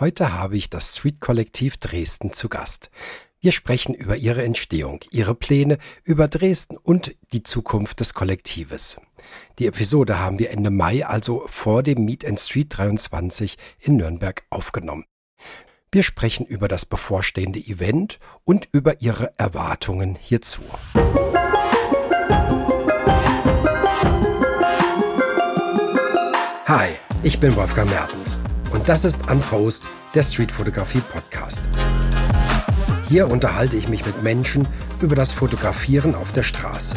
Heute habe ich das Street Kollektiv Dresden zu Gast. Wir sprechen über ihre Entstehung, ihre Pläne, über Dresden und die Zukunft des Kollektives. Die Episode haben wir Ende Mai, also vor dem Meet and Street 23 in Nürnberg aufgenommen. Wir sprechen über das bevorstehende Event und über ihre Erwartungen hierzu. Hi, ich bin Wolfgang Mertens. Und das ist Unpost, der Streetfotografie Podcast. Hier unterhalte ich mich mit Menschen über das Fotografieren auf der Straße.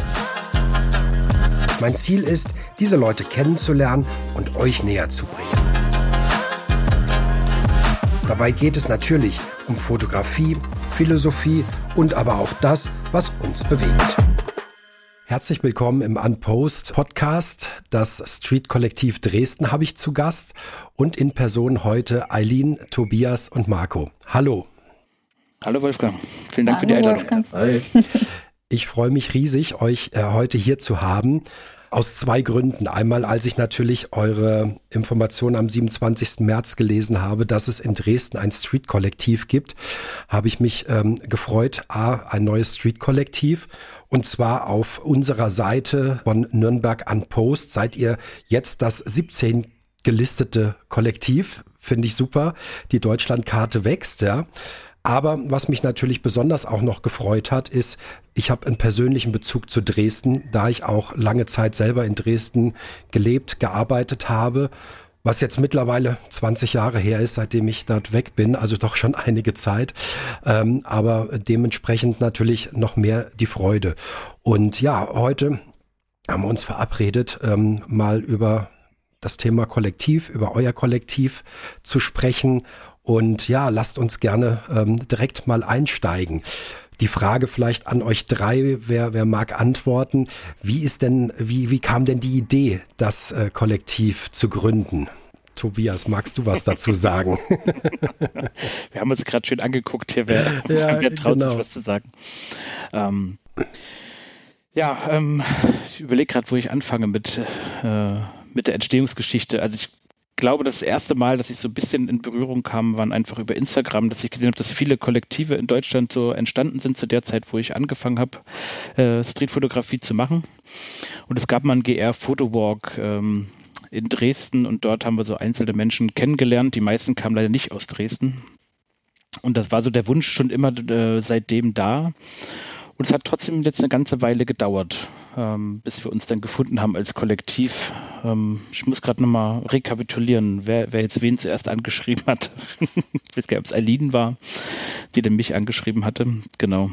Mein Ziel ist, diese Leute kennenzulernen und euch näher zu bringen. Dabei geht es natürlich um Fotografie, Philosophie und aber auch das, was uns bewegt. Herzlich willkommen im Unpost Podcast. Das Street Kollektiv Dresden habe ich zu Gast und in Person heute Eileen, Tobias und Marco. Hallo. Hallo Wolfgang. Vielen Dank Hallo, für die Einladung. Hi. Ich freue mich riesig, euch äh, heute hier zu haben. Aus zwei Gründen. Einmal, als ich natürlich eure Information am 27. März gelesen habe, dass es in Dresden ein Street-Kollektiv gibt, habe ich mich ähm, gefreut, A, ein neues Street-Kollektiv und zwar auf unserer Seite von Nürnberg an Post seid ihr jetzt das 17 gelistete Kollektiv. Finde ich super. Die Deutschlandkarte wächst, ja. Aber was mich natürlich besonders auch noch gefreut hat, ist, ich habe einen persönlichen Bezug zu Dresden, da ich auch lange Zeit selber in Dresden gelebt, gearbeitet habe, was jetzt mittlerweile 20 Jahre her ist, seitdem ich dort weg bin, also doch schon einige Zeit, ähm, aber dementsprechend natürlich noch mehr die Freude. Und ja, heute haben wir uns verabredet, ähm, mal über das Thema Kollektiv, über euer Kollektiv zu sprechen und ja, lasst uns gerne ähm, direkt mal einsteigen. Die Frage vielleicht an euch drei, wer, wer mag antworten. Wie ist denn, wie, wie kam denn die Idee, das äh, Kollektiv zu gründen? Tobias, magst du was dazu sagen? Wir haben uns gerade schön angeguckt hier, wer, ja, wer traut genau. sich was zu sagen. Ähm, ja, ähm, ich überlege gerade, wo ich anfange mit, äh, mit der Entstehungsgeschichte. Also ich glaube, das erste Mal, dass ich so ein bisschen in Berührung kam, waren einfach über Instagram, dass ich gesehen habe, dass viele Kollektive in Deutschland so entstanden sind zu der Zeit, wo ich angefangen habe, äh, Streetfotografie zu machen. Und es gab mal einen GR Photowalk ähm, in Dresden und dort haben wir so einzelne Menschen kennengelernt. Die meisten kamen leider nicht aus Dresden. Und das war so der Wunsch schon immer äh, seitdem da. Und es hat trotzdem jetzt eine ganze Weile gedauert, ähm, bis wir uns dann gefunden haben als Kollektiv. Ähm, ich muss gerade nochmal rekapitulieren, wer, wer jetzt wen zuerst angeschrieben hat. ich weiß gar nicht, ob es Eileen war, die denn mich angeschrieben hatte. Genau.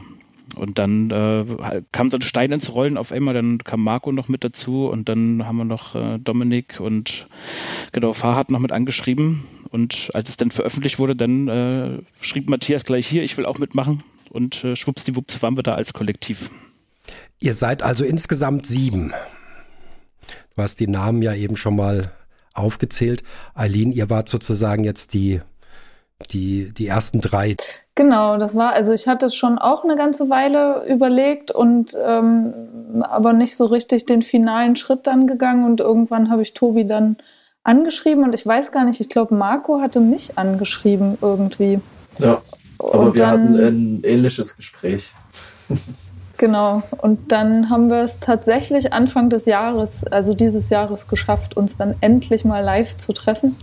Und dann äh, kam so ein Stein ins Rollen auf einmal, dann kam Marco noch mit dazu und dann haben wir noch äh, Dominik und genau Farhad noch mit angeschrieben. Und als es dann veröffentlicht wurde, dann äh, schrieb Matthias gleich hier, ich will auch mitmachen und äh, schwuppsdiwupps waren wir da als Kollektiv. Ihr seid also insgesamt sieben. Du hast die Namen ja eben schon mal aufgezählt. Eileen, ihr wart sozusagen jetzt die, die, die ersten drei. Genau, das war, also ich hatte schon auch eine ganze Weile überlegt und ähm, aber nicht so richtig den finalen Schritt dann gegangen und irgendwann habe ich Tobi dann angeschrieben und ich weiß gar nicht, ich glaube Marco hatte mich angeschrieben irgendwie. Ja. Aber und wir dann, hatten ein ähnliches Gespräch. Genau. Und dann haben wir es tatsächlich Anfang des Jahres, also dieses Jahres, geschafft, uns dann endlich mal live zu treffen.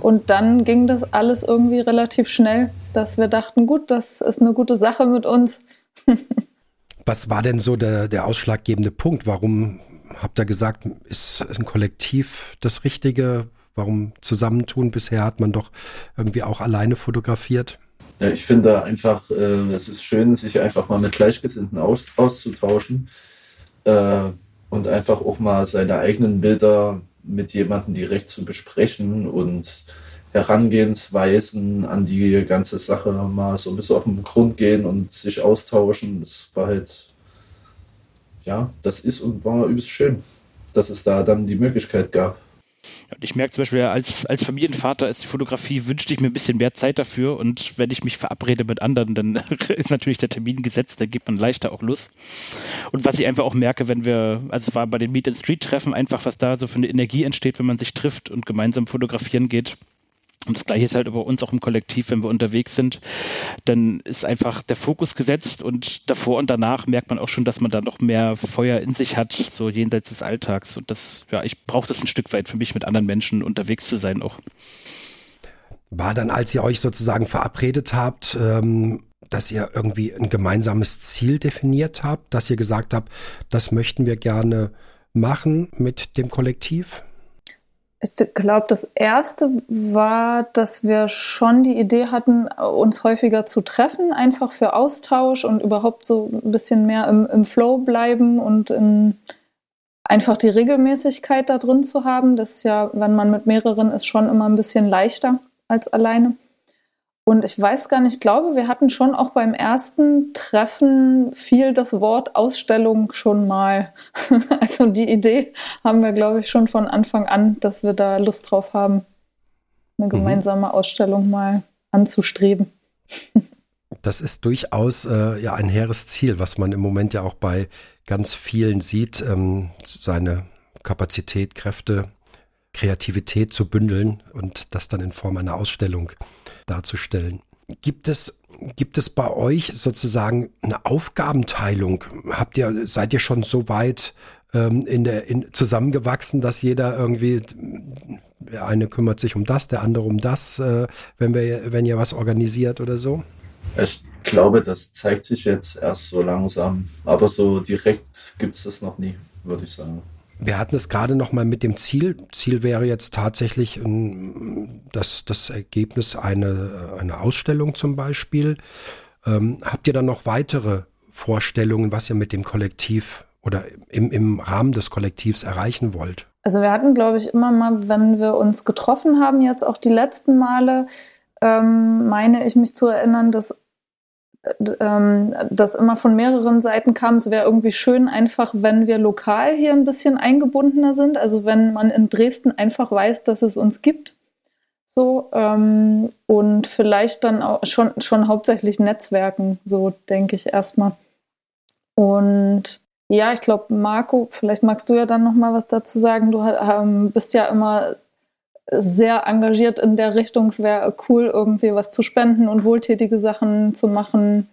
Und dann ging das alles irgendwie relativ schnell, dass wir dachten, gut, das ist eine gute Sache mit uns. Was war denn so der, der ausschlaggebende Punkt? Warum habt ihr gesagt, ist ein Kollektiv das Richtige? Warum zusammentun? Bisher hat man doch irgendwie auch alleine fotografiert. Ja, ich finde einfach, äh, es ist schön, sich einfach mal mit Gleichgesinnten aus, auszutauschen äh, und einfach auch mal seine eigenen Bilder mit jemandem direkt zu besprechen und Herangehensweisen an die ganze Sache mal so ein bisschen auf den Grund gehen und sich austauschen. Das war halt, ja, das ist und war übelst schön, dass es da dann die Möglichkeit gab. Und ich merke zum Beispiel, als, als Familienvater ist die Fotografie, wünschte ich mir ein bisschen mehr Zeit dafür. Und wenn ich mich verabrede mit anderen, dann ist natürlich der Termin gesetzt, da gibt man leichter auch los. Und was ich einfach auch merke, wenn wir, also es war bei den Meet and Street Treffen einfach, was da so für eine Energie entsteht, wenn man sich trifft und gemeinsam fotografieren geht. Und das gleiche ist halt bei uns auch im Kollektiv, wenn wir unterwegs sind, dann ist einfach der Fokus gesetzt und davor und danach merkt man auch schon, dass man da noch mehr Feuer in sich hat, so jenseits des Alltags. Und das, ja, ich brauche das ein Stück weit für mich, mit anderen Menschen unterwegs zu sein auch. War dann, als ihr euch sozusagen verabredet habt, ähm, dass ihr irgendwie ein gemeinsames Ziel definiert habt, dass ihr gesagt habt, das möchten wir gerne machen mit dem Kollektiv? Ich glaube, das erste war, dass wir schon die Idee hatten, uns häufiger zu treffen, einfach für Austausch und überhaupt so ein bisschen mehr im, im Flow bleiben und in, einfach die Regelmäßigkeit da drin zu haben. Das ist ja, wenn man mit mehreren ist, schon immer ein bisschen leichter als alleine. Und ich weiß gar nicht, ich glaube, wir hatten schon auch beim ersten Treffen viel das Wort Ausstellung schon mal. also die Idee haben wir, glaube ich, schon von Anfang an, dass wir da Lust drauf haben, eine mhm. gemeinsame Ausstellung mal anzustreben. Das ist durchaus äh, ja ein hehres Ziel, was man im Moment ja auch bei ganz vielen sieht, ähm, seine Kapazität, Kräfte, Kreativität zu bündeln und das dann in Form einer Ausstellung darzustellen. Gibt es Gibt es bei euch sozusagen eine Aufgabenteilung? Habt ihr, seid ihr schon so weit ähm, in der, in, zusammengewachsen, dass jeder irgendwie, der eine kümmert sich um das, der andere um das, äh, wenn wir, wenn ihr was organisiert oder so? Ich glaube, das zeigt sich jetzt erst so langsam. Aber so direkt gibt es das noch nie, würde ich sagen. Wir hatten es gerade noch mal mit dem Ziel. Ziel wäre jetzt tatsächlich ähm, das, das Ergebnis eine, eine Ausstellung zum Beispiel. Ähm, habt ihr dann noch weitere Vorstellungen, was ihr mit dem Kollektiv oder im, im Rahmen des Kollektivs erreichen wollt? Also wir hatten, glaube ich, immer mal, wenn wir uns getroffen haben, jetzt auch die letzten Male, ähm, meine ich mich zu erinnern, dass ähm, das immer von mehreren Seiten kam, es wäre irgendwie schön einfach, wenn wir lokal hier ein bisschen eingebundener sind. Also wenn man in Dresden einfach weiß, dass es uns gibt. So, ähm, und vielleicht dann auch schon, schon hauptsächlich Netzwerken, so denke ich erstmal. Und ja, ich glaube, Marco, vielleicht magst du ja dann noch mal was dazu sagen. Du ähm, bist ja immer sehr engagiert in der Richtung. Es wäre cool, irgendwie was zu spenden und wohltätige Sachen zu machen.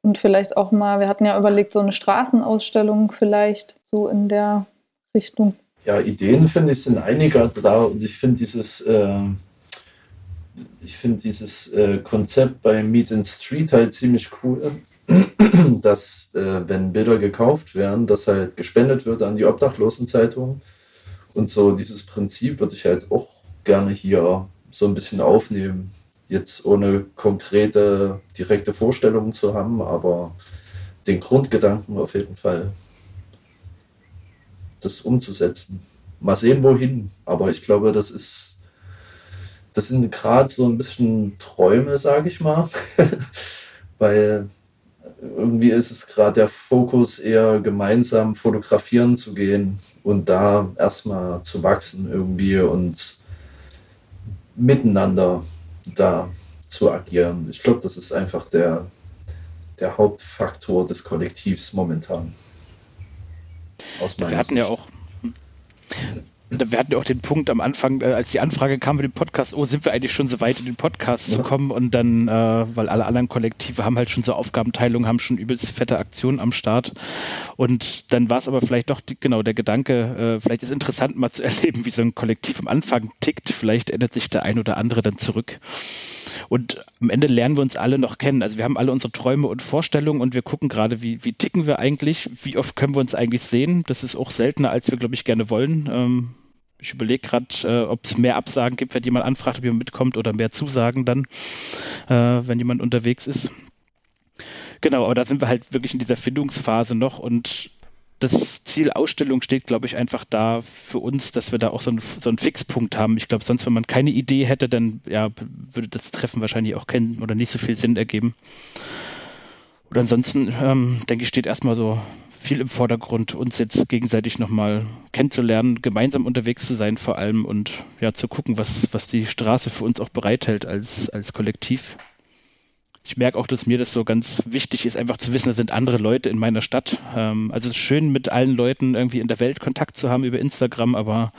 Und vielleicht auch mal, wir hatten ja überlegt, so eine Straßenausstellung vielleicht so in der Richtung. Ja, Ideen finde ich sind einige da und ich finde dieses, äh, ich finde dieses äh, Konzept bei Meet in Street halt ziemlich cool, dass äh, wenn Bilder gekauft werden, dass halt gespendet wird an die Obdachlosenzeitung und so dieses Prinzip würde ich halt auch gerne hier so ein bisschen aufnehmen. Jetzt ohne konkrete, direkte Vorstellungen zu haben, aber den Grundgedanken auf jeden Fall, das umzusetzen. Mal sehen, wohin. Aber ich glaube, das ist, das sind gerade so ein bisschen Träume, sage ich mal. Weil irgendwie ist es gerade der Fokus eher gemeinsam fotografieren zu gehen und da erstmal zu wachsen irgendwie und miteinander da zu agieren. Ich glaube, das ist einfach der, der Hauptfaktor des Kollektivs momentan. Wir hatten ja auch wir hatten ja auch den Punkt am Anfang, äh, als die Anfrage kam für den Podcast, oh, sind wir eigentlich schon so weit in den Podcast ja. zu kommen und dann, äh, weil alle anderen Kollektive haben halt schon so Aufgabenteilung, haben schon übelst fette Aktionen am Start und dann war es aber vielleicht doch die, genau der Gedanke, äh, vielleicht ist interessant mal zu erleben, wie so ein Kollektiv am Anfang tickt, vielleicht ändert sich der ein oder andere dann zurück. Und am Ende lernen wir uns alle noch kennen. Also wir haben alle unsere Träume und Vorstellungen und wir gucken gerade, wie, wie ticken wir eigentlich, wie oft können wir uns eigentlich sehen. Das ist auch seltener, als wir, glaube ich, gerne wollen. Ähm, ich überlege gerade, äh, ob es mehr Absagen gibt, wenn jemand anfragt, ob jemand mitkommt oder mehr Zusagen dann, äh, wenn jemand unterwegs ist. Genau, aber da sind wir halt wirklich in dieser Findungsphase noch und das Ziel Ausstellung steht, glaube ich, einfach da für uns, dass wir da auch so, ein, so einen Fixpunkt haben. Ich glaube, sonst, wenn man keine Idee hätte, dann ja, würde das Treffen wahrscheinlich auch keinen oder nicht so viel Sinn ergeben. Und ansonsten, ähm, denke ich, steht erstmal so viel im Vordergrund, uns jetzt gegenseitig nochmal kennenzulernen, gemeinsam unterwegs zu sein vor allem und ja, zu gucken, was, was die Straße für uns auch bereithält als, als Kollektiv. Ich merke auch, dass mir das so ganz wichtig ist, einfach zu wissen, da sind andere Leute in meiner Stadt. Ähm, also schön mit allen Leuten irgendwie in der Welt Kontakt zu haben über Instagram, aber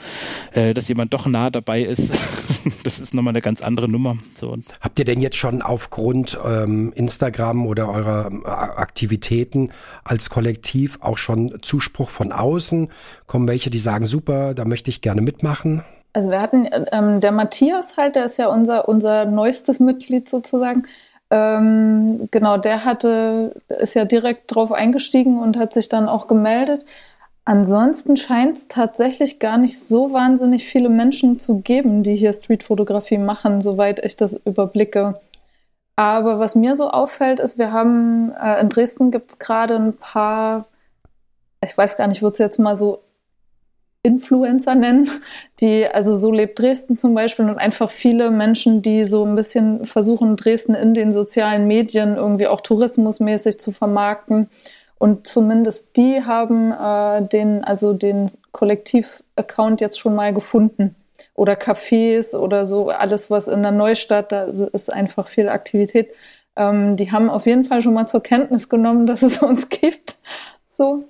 äh, dass jemand doch nah dabei ist, das ist nochmal eine ganz andere Nummer. So. Habt ihr denn jetzt schon aufgrund ähm, Instagram oder eurer äh, Aktivitäten als Kollektiv auch schon Zuspruch von außen? Kommen welche, die sagen, super, da möchte ich gerne mitmachen? Also wir hatten, ähm, der Matthias halt, der ist ja unser, unser neuestes Mitglied sozusagen. Ähm, genau, der hatte, ist ja direkt drauf eingestiegen und hat sich dann auch gemeldet. Ansonsten scheint es tatsächlich gar nicht so wahnsinnig viele Menschen zu geben, die hier Streetfotografie machen, soweit ich das überblicke. Aber was mir so auffällt, ist, wir haben äh, in Dresden gibt es gerade ein paar, ich weiß gar nicht, ich würde es jetzt mal so Influencer nennen, die, also so lebt Dresden zum Beispiel und einfach viele Menschen, die so ein bisschen versuchen, Dresden in den sozialen Medien irgendwie auch tourismusmäßig zu vermarkten. Und zumindest die haben äh, den, also den Kollektiv-Account jetzt schon mal gefunden. Oder Cafés oder so, alles, was in der Neustadt, da ist einfach viel Aktivität. Ähm, die haben auf jeden Fall schon mal zur Kenntnis genommen, dass es uns gibt. So.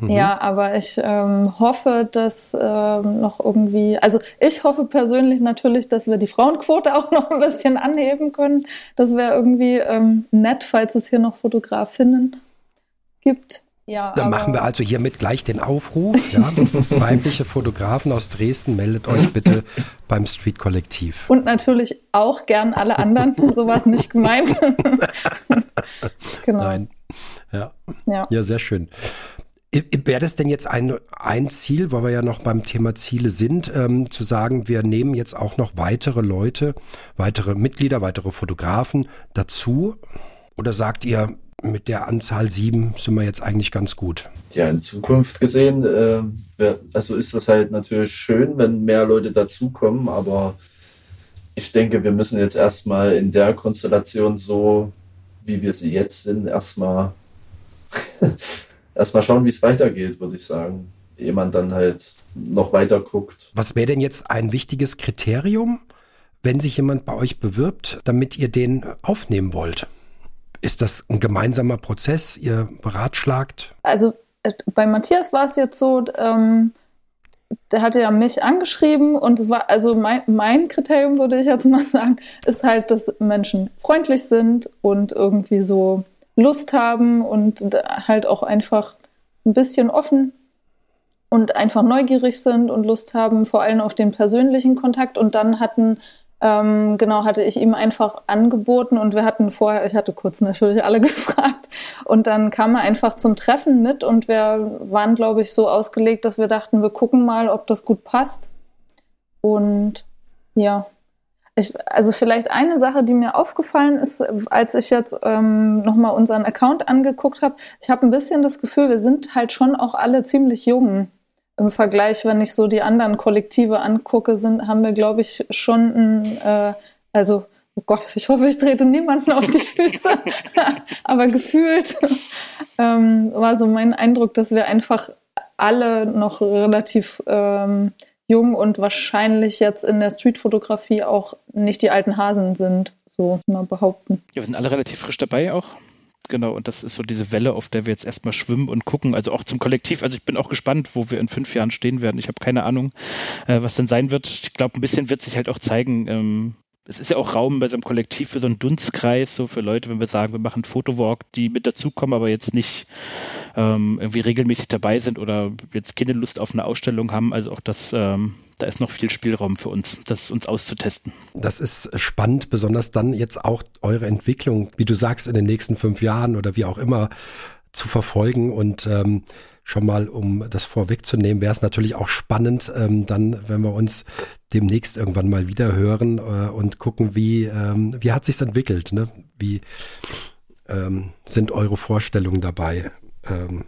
Mhm. Ja, aber ich ähm, hoffe, dass ähm, noch irgendwie, also ich hoffe persönlich natürlich, dass wir die Frauenquote auch noch ein bisschen anheben können. Das wäre irgendwie ähm, nett, falls es hier noch Fotografinnen gibt. Ja, Dann machen wir also hiermit gleich den Aufruf. Ja? Weibliche Fotografen aus Dresden, meldet euch bitte beim Street Kollektiv. Und natürlich auch gern alle anderen. so war es nicht gemeint. genau. Nein. Ja. ja. Ja, sehr schön. Wäre das denn jetzt ein, ein Ziel, weil wir ja noch beim Thema Ziele sind, ähm, zu sagen, wir nehmen jetzt auch noch weitere Leute, weitere Mitglieder, weitere Fotografen dazu? Oder sagt ihr, mit der Anzahl sieben sind wir jetzt eigentlich ganz gut? Ja, in Zukunft gesehen, äh, also ist das halt natürlich schön, wenn mehr Leute dazukommen, aber ich denke, wir müssen jetzt erstmal in der Konstellation so, wie wir sie jetzt sind, erstmal erstmal schauen, wie es weitergeht, würde ich sagen. Ehe man dann halt noch weiter guckt. Was wäre denn jetzt ein wichtiges Kriterium, wenn sich jemand bei euch bewirbt, damit ihr den aufnehmen wollt? Ist das ein gemeinsamer Prozess? Ihr beratschlagt? Also äh, bei Matthias war es jetzt so, ähm, der hatte ja mich angeschrieben und es war, also mein, mein Kriterium, würde ich jetzt mal sagen, ist halt, dass Menschen freundlich sind und irgendwie so Lust haben und halt auch einfach ein bisschen offen und einfach neugierig sind und Lust haben, vor allem auf den persönlichen Kontakt. Und dann hatten, ähm, genau, hatte ich ihm einfach angeboten und wir hatten vorher, ich hatte kurz natürlich alle gefragt und dann kam er einfach zum Treffen mit und wir waren, glaube ich, so ausgelegt, dass wir dachten, wir gucken mal, ob das gut passt. Und ja, ich, also vielleicht eine Sache, die mir aufgefallen ist, als ich jetzt ähm, nochmal unseren Account angeguckt habe, ich habe ein bisschen das Gefühl, wir sind halt schon auch alle ziemlich jung. Im Vergleich, wenn ich so die anderen Kollektive angucke, sind, haben wir, glaube ich, schon ein, äh, also, oh Gott, ich hoffe, ich trete niemanden auf die Füße, aber gefühlt ähm, war so mein Eindruck, dass wir einfach alle noch relativ ähm, jung und wahrscheinlich jetzt in der Streetfotografie auch nicht die alten Hasen sind, so mal behaupten. Ja, wir sind alle relativ frisch dabei auch. Genau, und das ist so diese Welle, auf der wir jetzt erstmal schwimmen und gucken. Also auch zum Kollektiv. Also ich bin auch gespannt, wo wir in fünf Jahren stehen werden. Ich habe keine Ahnung, äh, was denn sein wird. Ich glaube, ein bisschen wird sich halt auch zeigen, ähm, es ist ja auch Raum bei so einem Kollektiv für so einen Dunstkreis, so für Leute, wenn wir sagen, wir machen Fotowalk, die mit dazukommen, aber jetzt nicht ähm, irgendwie regelmäßig dabei sind oder jetzt keine Lust auf eine Ausstellung haben. Also auch das, ähm, da ist noch viel Spielraum für uns, das uns auszutesten. Das ist spannend, besonders dann jetzt auch eure Entwicklung, wie du sagst, in den nächsten fünf Jahren oder wie auch immer zu verfolgen und ähm, schon mal, um das vorwegzunehmen, wäre es natürlich auch spannend, ähm, dann, wenn wir uns demnächst irgendwann mal wieder hören äh, und gucken, wie, ähm, wie hat sich's entwickelt, ne? Wie ähm, sind eure Vorstellungen dabei ähm,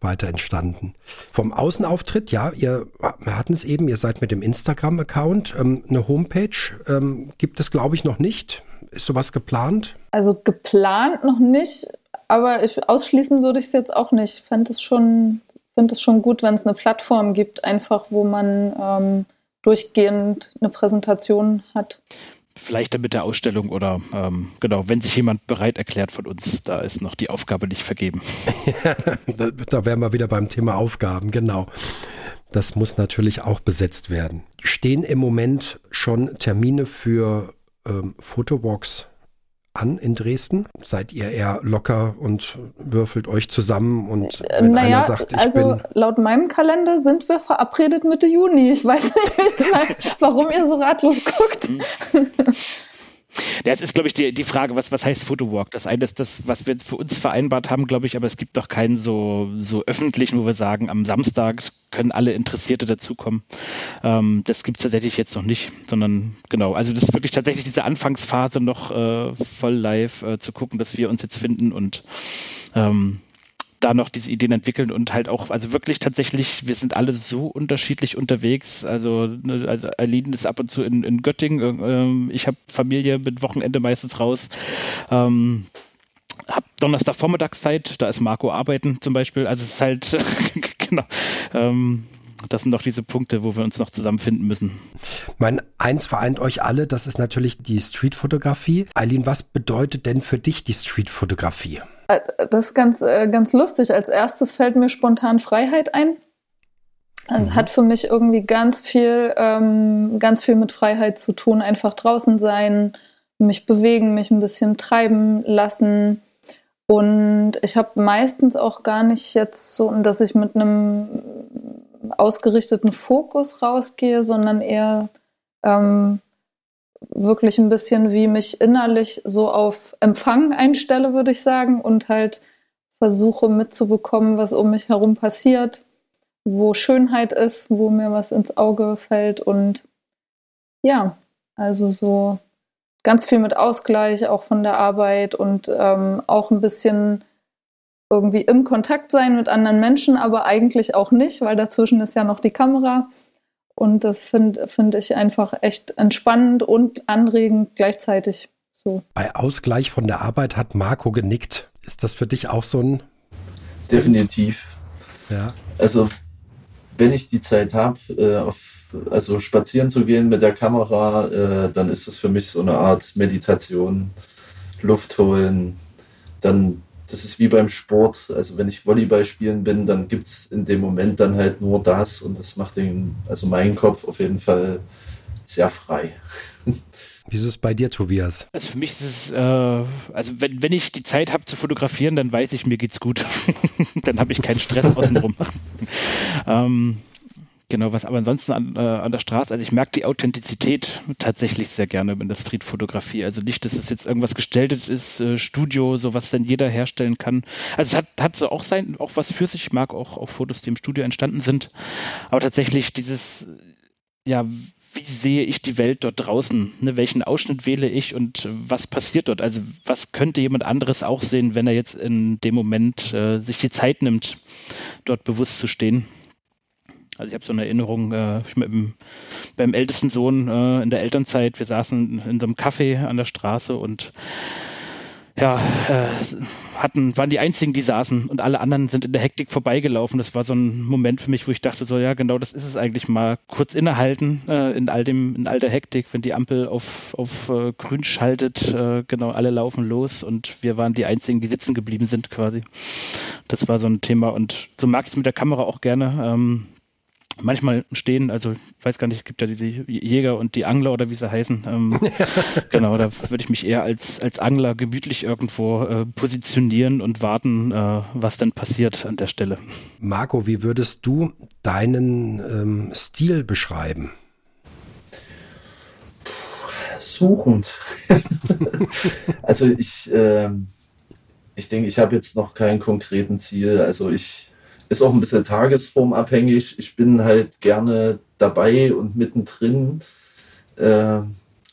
weiter entstanden? Vom Außenauftritt, ja, ihr, wir hatten es eben, ihr seid mit dem Instagram-Account, ähm, eine Homepage ähm, gibt es, glaube ich, noch nicht. Ist sowas geplant? Also geplant noch nicht aber ich, ausschließen würde ich es jetzt auch nicht. Ich fände es schon, find es schon gut, wenn es eine Plattform gibt, einfach wo man ähm, durchgehend eine Präsentation hat. Vielleicht dann mit der Ausstellung oder ähm, genau, wenn sich jemand bereit erklärt von uns, da ist noch die Aufgabe nicht vergeben. da, da wären wir wieder beim Thema Aufgaben, genau. Das muss natürlich auch besetzt werden. Stehen im Moment schon Termine für ähm, Fotowalks an in Dresden? Seid ihr eher locker und würfelt euch zusammen und äh, wenn naja, einer sagt, ich also bin laut meinem Kalender sind wir verabredet Mitte Juni. Ich weiß nicht, warum ihr so ratlos guckt. Das ist, glaube ich, die, die Frage, was, was heißt Photowalk? Das eine ist das, was wir für uns vereinbart haben, glaube ich, aber es gibt doch keinen so, so öffentlichen, wo wir sagen, am Samstag können alle Interessierte dazukommen. Ähm, das gibt es tatsächlich jetzt noch nicht, sondern genau, also das ist wirklich tatsächlich diese Anfangsphase noch äh, voll live äh, zu gucken, dass wir uns jetzt finden und ähm, da noch diese Ideen entwickeln und halt auch, also wirklich tatsächlich, wir sind alle so unterschiedlich unterwegs. Also, ne, also Aline ist ab und zu in, in Göttingen, ähm, ich habe Familie mit Wochenende meistens raus. Ähm, hab Donnerstag Vormittagszeit, da ist Marco arbeiten zum Beispiel. Also es ist halt, genau. Ähm, das sind doch diese Punkte, wo wir uns noch zusammenfinden müssen. Mein eins vereint euch alle, das ist natürlich die Streetfotografie. Eileen, was bedeutet denn für dich die Streetfotografie? Äh, das ist ganz, äh, ganz lustig. Als erstes fällt mir spontan Freiheit ein. Also mhm. hat für mich irgendwie ganz viel, ähm, ganz viel mit Freiheit zu tun. Einfach draußen sein, mich bewegen, mich ein bisschen treiben lassen. Und ich habe meistens auch gar nicht jetzt so, dass ich mit einem ausgerichteten Fokus rausgehe, sondern eher ähm, wirklich ein bisschen wie mich innerlich so auf Empfang einstelle, würde ich sagen, und halt versuche mitzubekommen, was um mich herum passiert, wo Schönheit ist, wo mir was ins Auge fällt und ja, also so ganz viel mit Ausgleich auch von der Arbeit und ähm, auch ein bisschen irgendwie im Kontakt sein mit anderen Menschen, aber eigentlich auch nicht, weil dazwischen ist ja noch die Kamera. Und das finde find ich einfach echt entspannend und anregend gleichzeitig so. Bei Ausgleich von der Arbeit hat Marco genickt. Ist das für dich auch so ein. Definitiv. Ja. Also, wenn ich die Zeit habe, äh, also spazieren zu gehen mit der Kamera, äh, dann ist das für mich so eine Art Meditation, Luft holen, dann das ist wie beim Sport. Also wenn ich Volleyball spielen bin, dann gibt es in dem Moment dann halt nur das und das macht den, also meinen Kopf auf jeden Fall sehr frei. Wie ist es bei dir, Tobias? Also für mich ist es, äh, also wenn, wenn ich die Zeit habe zu fotografieren, dann weiß ich, mir geht's gut. dann habe ich keinen Stress außenrum. ähm, Genau, was aber ansonsten an, äh, an der Straße, also ich merke die Authentizität tatsächlich sehr gerne in der Streetfotografie. Also nicht, dass es jetzt irgendwas gestelltes ist, äh, Studio, so was dann jeder herstellen kann. Also es hat, hat so auch sein, auch was für sich. Ich mag auch, auch Fotos, die im Studio entstanden sind. Aber tatsächlich dieses, ja, wie sehe ich die Welt dort draußen? Ne, welchen Ausschnitt wähle ich und was passiert dort? Also was könnte jemand anderes auch sehen, wenn er jetzt in dem Moment äh, sich die Zeit nimmt, dort bewusst zu stehen? Also ich habe so eine Erinnerung äh, mit dem, beim ältesten Sohn äh, in der Elternzeit. Wir saßen in so einem Café an der Straße und ja, äh, hatten, waren die einzigen, die saßen und alle anderen sind in der Hektik vorbeigelaufen. Das war so ein Moment für mich, wo ich dachte, so ja, genau, das ist es eigentlich mal kurz innehalten äh, in all dem, in all der Hektik, wenn die Ampel auf, auf äh, grün schaltet, äh, genau, alle laufen los und wir waren die einzigen, die sitzen geblieben sind quasi. Das war so ein Thema und so mag ich es mit der Kamera auch gerne. Ähm, manchmal stehen, also ich weiß gar nicht, es gibt ja diese Jäger und die Angler oder wie sie heißen. Ähm, genau, da würde ich mich eher als, als Angler gemütlich irgendwo äh, positionieren und warten, äh, was denn passiert an der Stelle. Marco, wie würdest du deinen ähm, Stil beschreiben? Suchend. also ich, äh, ich denke, ich habe jetzt noch keinen konkreten Ziel. Also ich ist auch ein bisschen tagesformabhängig. Ich bin halt gerne dabei und mittendrin äh,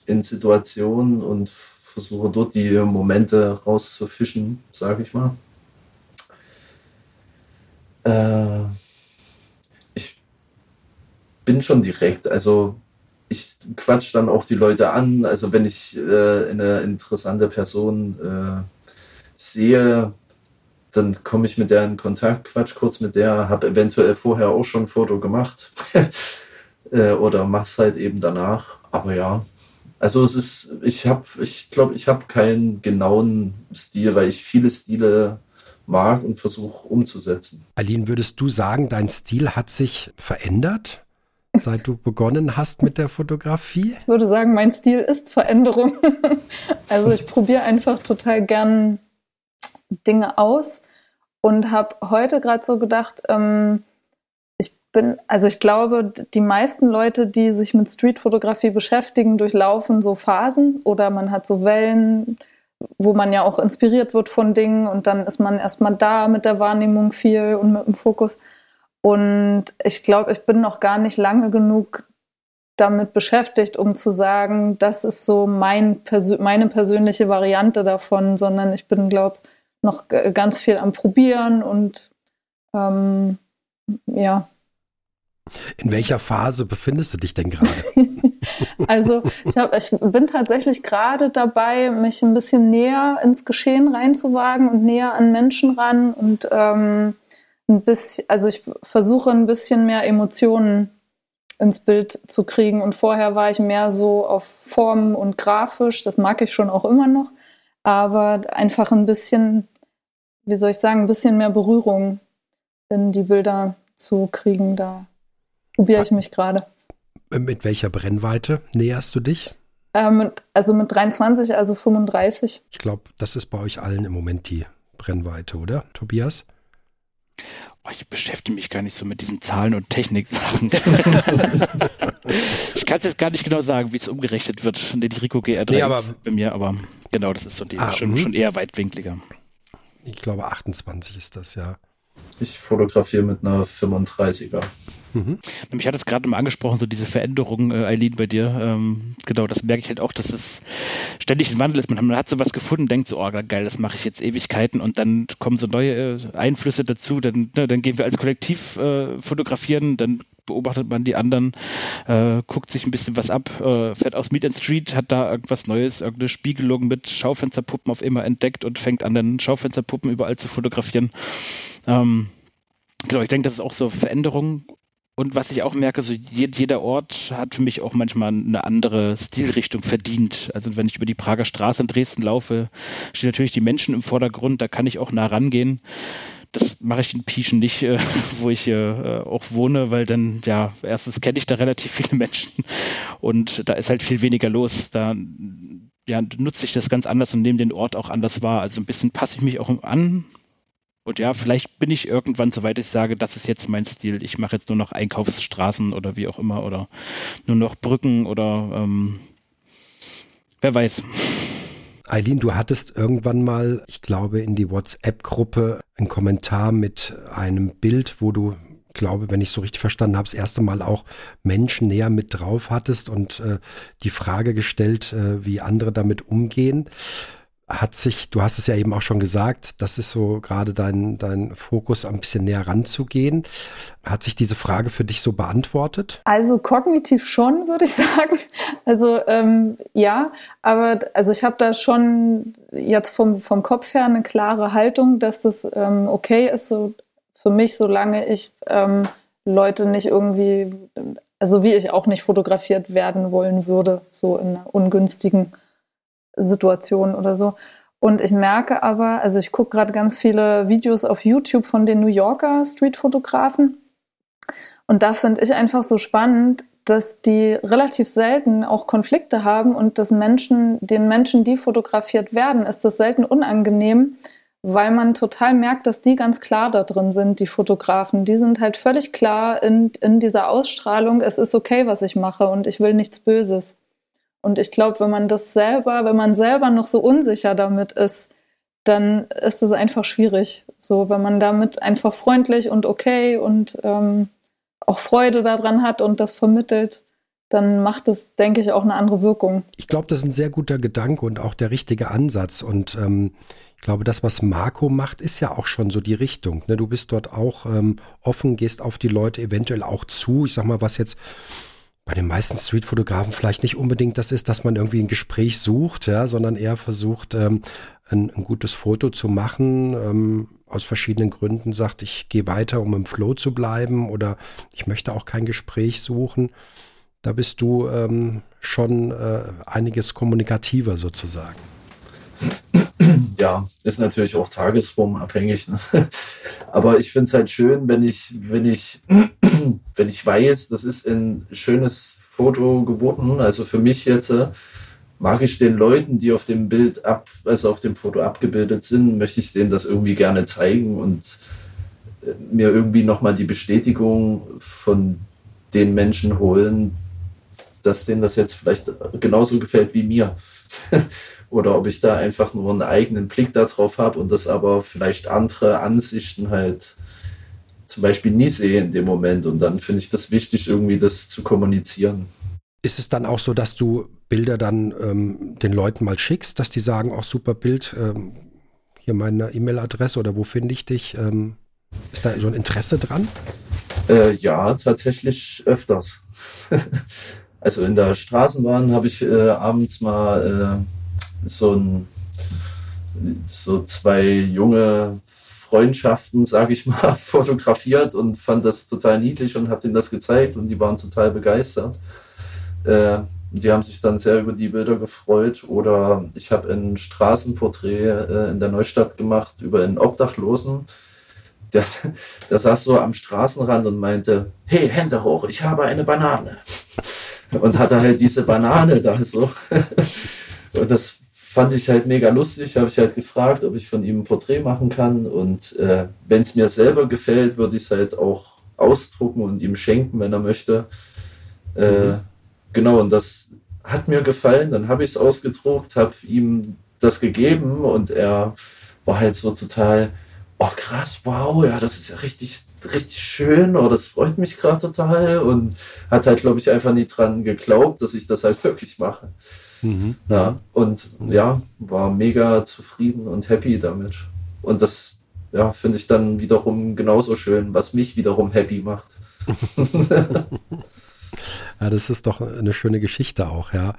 in Situationen und versuche dort die Momente rauszufischen, sage ich mal. Äh, ich bin schon direkt, also ich quatsch dann auch die Leute an. Also wenn ich äh, eine interessante Person äh, sehe, dann komme ich mit der in Kontakt, quatsch kurz mit der, habe eventuell vorher auch schon ein Foto gemacht äh, oder mach's halt eben danach. Aber ja, Also es ist, ich habe, ich glaube, ich habe keinen genauen Stil, weil ich viele Stile mag und versuche umzusetzen. Aline, würdest du sagen, dein Stil hat sich verändert? seit du begonnen hast mit der Fotografie? Ich würde sagen, mein Stil ist Veränderung. also ich probiere einfach total gern Dinge aus und habe heute gerade so gedacht, ähm, ich bin, also ich glaube, die meisten Leute, die sich mit Streetfotografie beschäftigen, durchlaufen so Phasen oder man hat so Wellen, wo man ja auch inspiriert wird von Dingen und dann ist man erstmal da mit der Wahrnehmung viel und mit dem Fokus. Und ich glaube, ich bin noch gar nicht lange genug damit beschäftigt, um zu sagen, das ist so mein Persö meine persönliche Variante davon, sondern ich bin, glaube noch ganz viel am Probieren und ähm, ja. In welcher Phase befindest du dich denn gerade? also ich, hab, ich bin tatsächlich gerade dabei, mich ein bisschen näher ins Geschehen reinzuwagen und näher an Menschen ran und ähm, ein bisschen, also ich versuche ein bisschen mehr Emotionen ins Bild zu kriegen. Und vorher war ich mehr so auf Form und grafisch, das mag ich schon auch immer noch, aber einfach ein bisschen, wie soll ich sagen, ein bisschen mehr Berührung in die Bilder zu kriegen. Da probiere ich mich gerade. Mit welcher Brennweite näherst du dich? Äh, mit, also mit 23, also 35. Ich glaube, das ist bei euch allen im Moment die Brennweite, oder, Tobias? Oh, ich beschäftige mich gar nicht so mit diesen Zahlen und Technik-Sachen. ich kann es jetzt gar nicht genau sagen, wie es umgerechnet wird. Die Rico GR3 nee, aber, bei mir, aber genau, das ist so die, ah, schon, mhm. schon eher weitwinkliger. Ich glaube 28 ist das, ja. Ich fotografiere mit einer 35er. Mhm. Ich hatte es gerade mal angesprochen, so diese Veränderung, äh, Eileen, bei dir. Ähm, genau, das merke ich halt auch, dass es ständig ein Wandel ist. Man, hat sowas gefunden, denkt so, oh geil, das mache ich jetzt Ewigkeiten und dann kommen so neue äh, Einflüsse dazu. Dann, ne, dann gehen wir als Kollektiv äh, fotografieren, dann beobachtet man die anderen, äh, guckt sich ein bisschen was ab, äh, fährt aus Meet and Street, hat da irgendwas Neues, irgendeine Spiegelung mit Schaufensterpuppen auf immer entdeckt und fängt an, dann Schaufensterpuppen überall zu fotografieren. Ähm, Genau, ich denke, das ist auch so Veränderung und was ich auch merke, so jeder Ort hat für mich auch manchmal eine andere Stilrichtung verdient. Also wenn ich über die Prager Straße in Dresden laufe, stehen natürlich die Menschen im Vordergrund, da kann ich auch nah rangehen. Das mache ich in Pieschen nicht, äh, wo ich äh, auch wohne, weil dann, ja, erstens kenne ich da relativ viele Menschen und da ist halt viel weniger los. Da ja, nutze ich das ganz anders und nehme den Ort auch anders wahr. Also ein bisschen passe ich mich auch an, und ja, vielleicht bin ich irgendwann so weit, ich sage, das ist jetzt mein Stil. Ich mache jetzt nur noch Einkaufsstraßen oder wie auch immer oder nur noch Brücken oder ähm, wer weiß. Eileen, du hattest irgendwann mal, ich glaube, in die WhatsApp-Gruppe einen Kommentar mit einem Bild, wo du, glaube, wenn ich so richtig verstanden habe, das erste Mal auch Menschen näher mit drauf hattest und äh, die Frage gestellt, äh, wie andere damit umgehen hat sich, du hast es ja eben auch schon gesagt, das ist so gerade dein, dein Fokus, ein bisschen näher ranzugehen. Hat sich diese Frage für dich so beantwortet? Also kognitiv schon, würde ich sagen. Also ähm, ja, aber also ich habe da schon jetzt vom, vom Kopf her eine klare Haltung, dass das ähm, okay ist, so für mich, solange ich ähm, Leute nicht irgendwie, also wie ich auch nicht fotografiert werden wollen würde, so in einer ungünstigen Situation oder so. Und ich merke aber, also ich gucke gerade ganz viele Videos auf YouTube von den New Yorker Streetfotografen. Und da finde ich einfach so spannend, dass die relativ selten auch Konflikte haben und dass Menschen, den Menschen, die fotografiert werden, ist das selten unangenehm, weil man total merkt, dass die ganz klar da drin sind, die Fotografen. Die sind halt völlig klar in, in dieser Ausstrahlung, es ist okay, was ich mache und ich will nichts Böses. Und ich glaube, wenn man das selber, wenn man selber noch so unsicher damit ist, dann ist es einfach schwierig. So, wenn man damit einfach freundlich und okay und ähm, auch Freude daran hat und das vermittelt, dann macht es, denke ich, auch eine andere Wirkung. Ich glaube, das ist ein sehr guter Gedanke und auch der richtige Ansatz. Und ähm, ich glaube, das, was Marco macht, ist ja auch schon so die Richtung. Ne? Du bist dort auch ähm, offen, gehst auf die Leute eventuell auch zu. Ich sag mal, was jetzt bei den meisten Streetfotografen vielleicht nicht unbedingt das ist, dass man irgendwie ein Gespräch sucht, ja, sondern eher versucht, ähm, ein, ein, gutes Foto zu machen, ähm, aus verschiedenen Gründen sagt, ich gehe weiter, um im Flow zu bleiben oder ich möchte auch kein Gespräch suchen. Da bist du ähm, schon äh, einiges kommunikativer sozusagen. Ja, ist natürlich auch tagesformabhängig. Ne? Aber ich finde es halt schön, wenn ich, wenn ich, wenn ich weiß, das ist ein schönes Foto geworden. Also für mich jetzt äh, mag ich den Leuten, die auf dem Bild ab, also auf dem Foto abgebildet sind, möchte ich denen das irgendwie gerne zeigen und äh, mir irgendwie nochmal die Bestätigung von den Menschen holen, dass denen das jetzt vielleicht genauso gefällt wie mir. Oder ob ich da einfach nur einen eigenen Blick darauf habe und das aber vielleicht andere Ansichten halt zum Beispiel nie sehe in dem Moment. Und dann finde ich das wichtig, irgendwie das zu kommunizieren. Ist es dann auch so, dass du Bilder dann ähm, den Leuten mal schickst, dass die sagen, auch super Bild, ähm, hier meine E-Mail-Adresse oder wo finde ich dich? Ähm, ist da so ein Interesse dran? Äh, ja, tatsächlich öfters. also in der Straßenbahn habe ich äh, abends mal äh, so ein so zwei junge Freundschaften, sage ich mal, fotografiert und fand das total niedlich und habe denen das gezeigt und die waren total begeistert. Äh, die haben sich dann sehr über die Bilder gefreut. Oder ich habe ein Straßenporträt äh, in der Neustadt gemacht über einen Obdachlosen. Der, der saß so am Straßenrand und meinte, hey, Hände hoch, ich habe eine Banane. Und hatte halt diese Banane da so. Und das fand ich halt mega lustig. Habe ich halt gefragt, ob ich von ihm ein Porträt machen kann. Und äh, wenn es mir selber gefällt, würde ich es halt auch ausdrucken und ihm schenken, wenn er möchte. Äh, mhm. Genau, und das hat mir gefallen. Dann habe ich es ausgedruckt, habe ihm das gegeben und er war halt so total, oh krass, wow, ja, das ist ja richtig, richtig schön, oh, das freut mich gerade total und hat halt, glaube ich, einfach nie dran geglaubt, dass ich das halt wirklich mache. Mhm. Ja, und ja, war mega zufrieden und happy damit. Und das, ja, finde ich dann wiederum genauso schön, was mich wiederum happy macht. Ja, das ist doch eine schöne Geschichte auch, ja.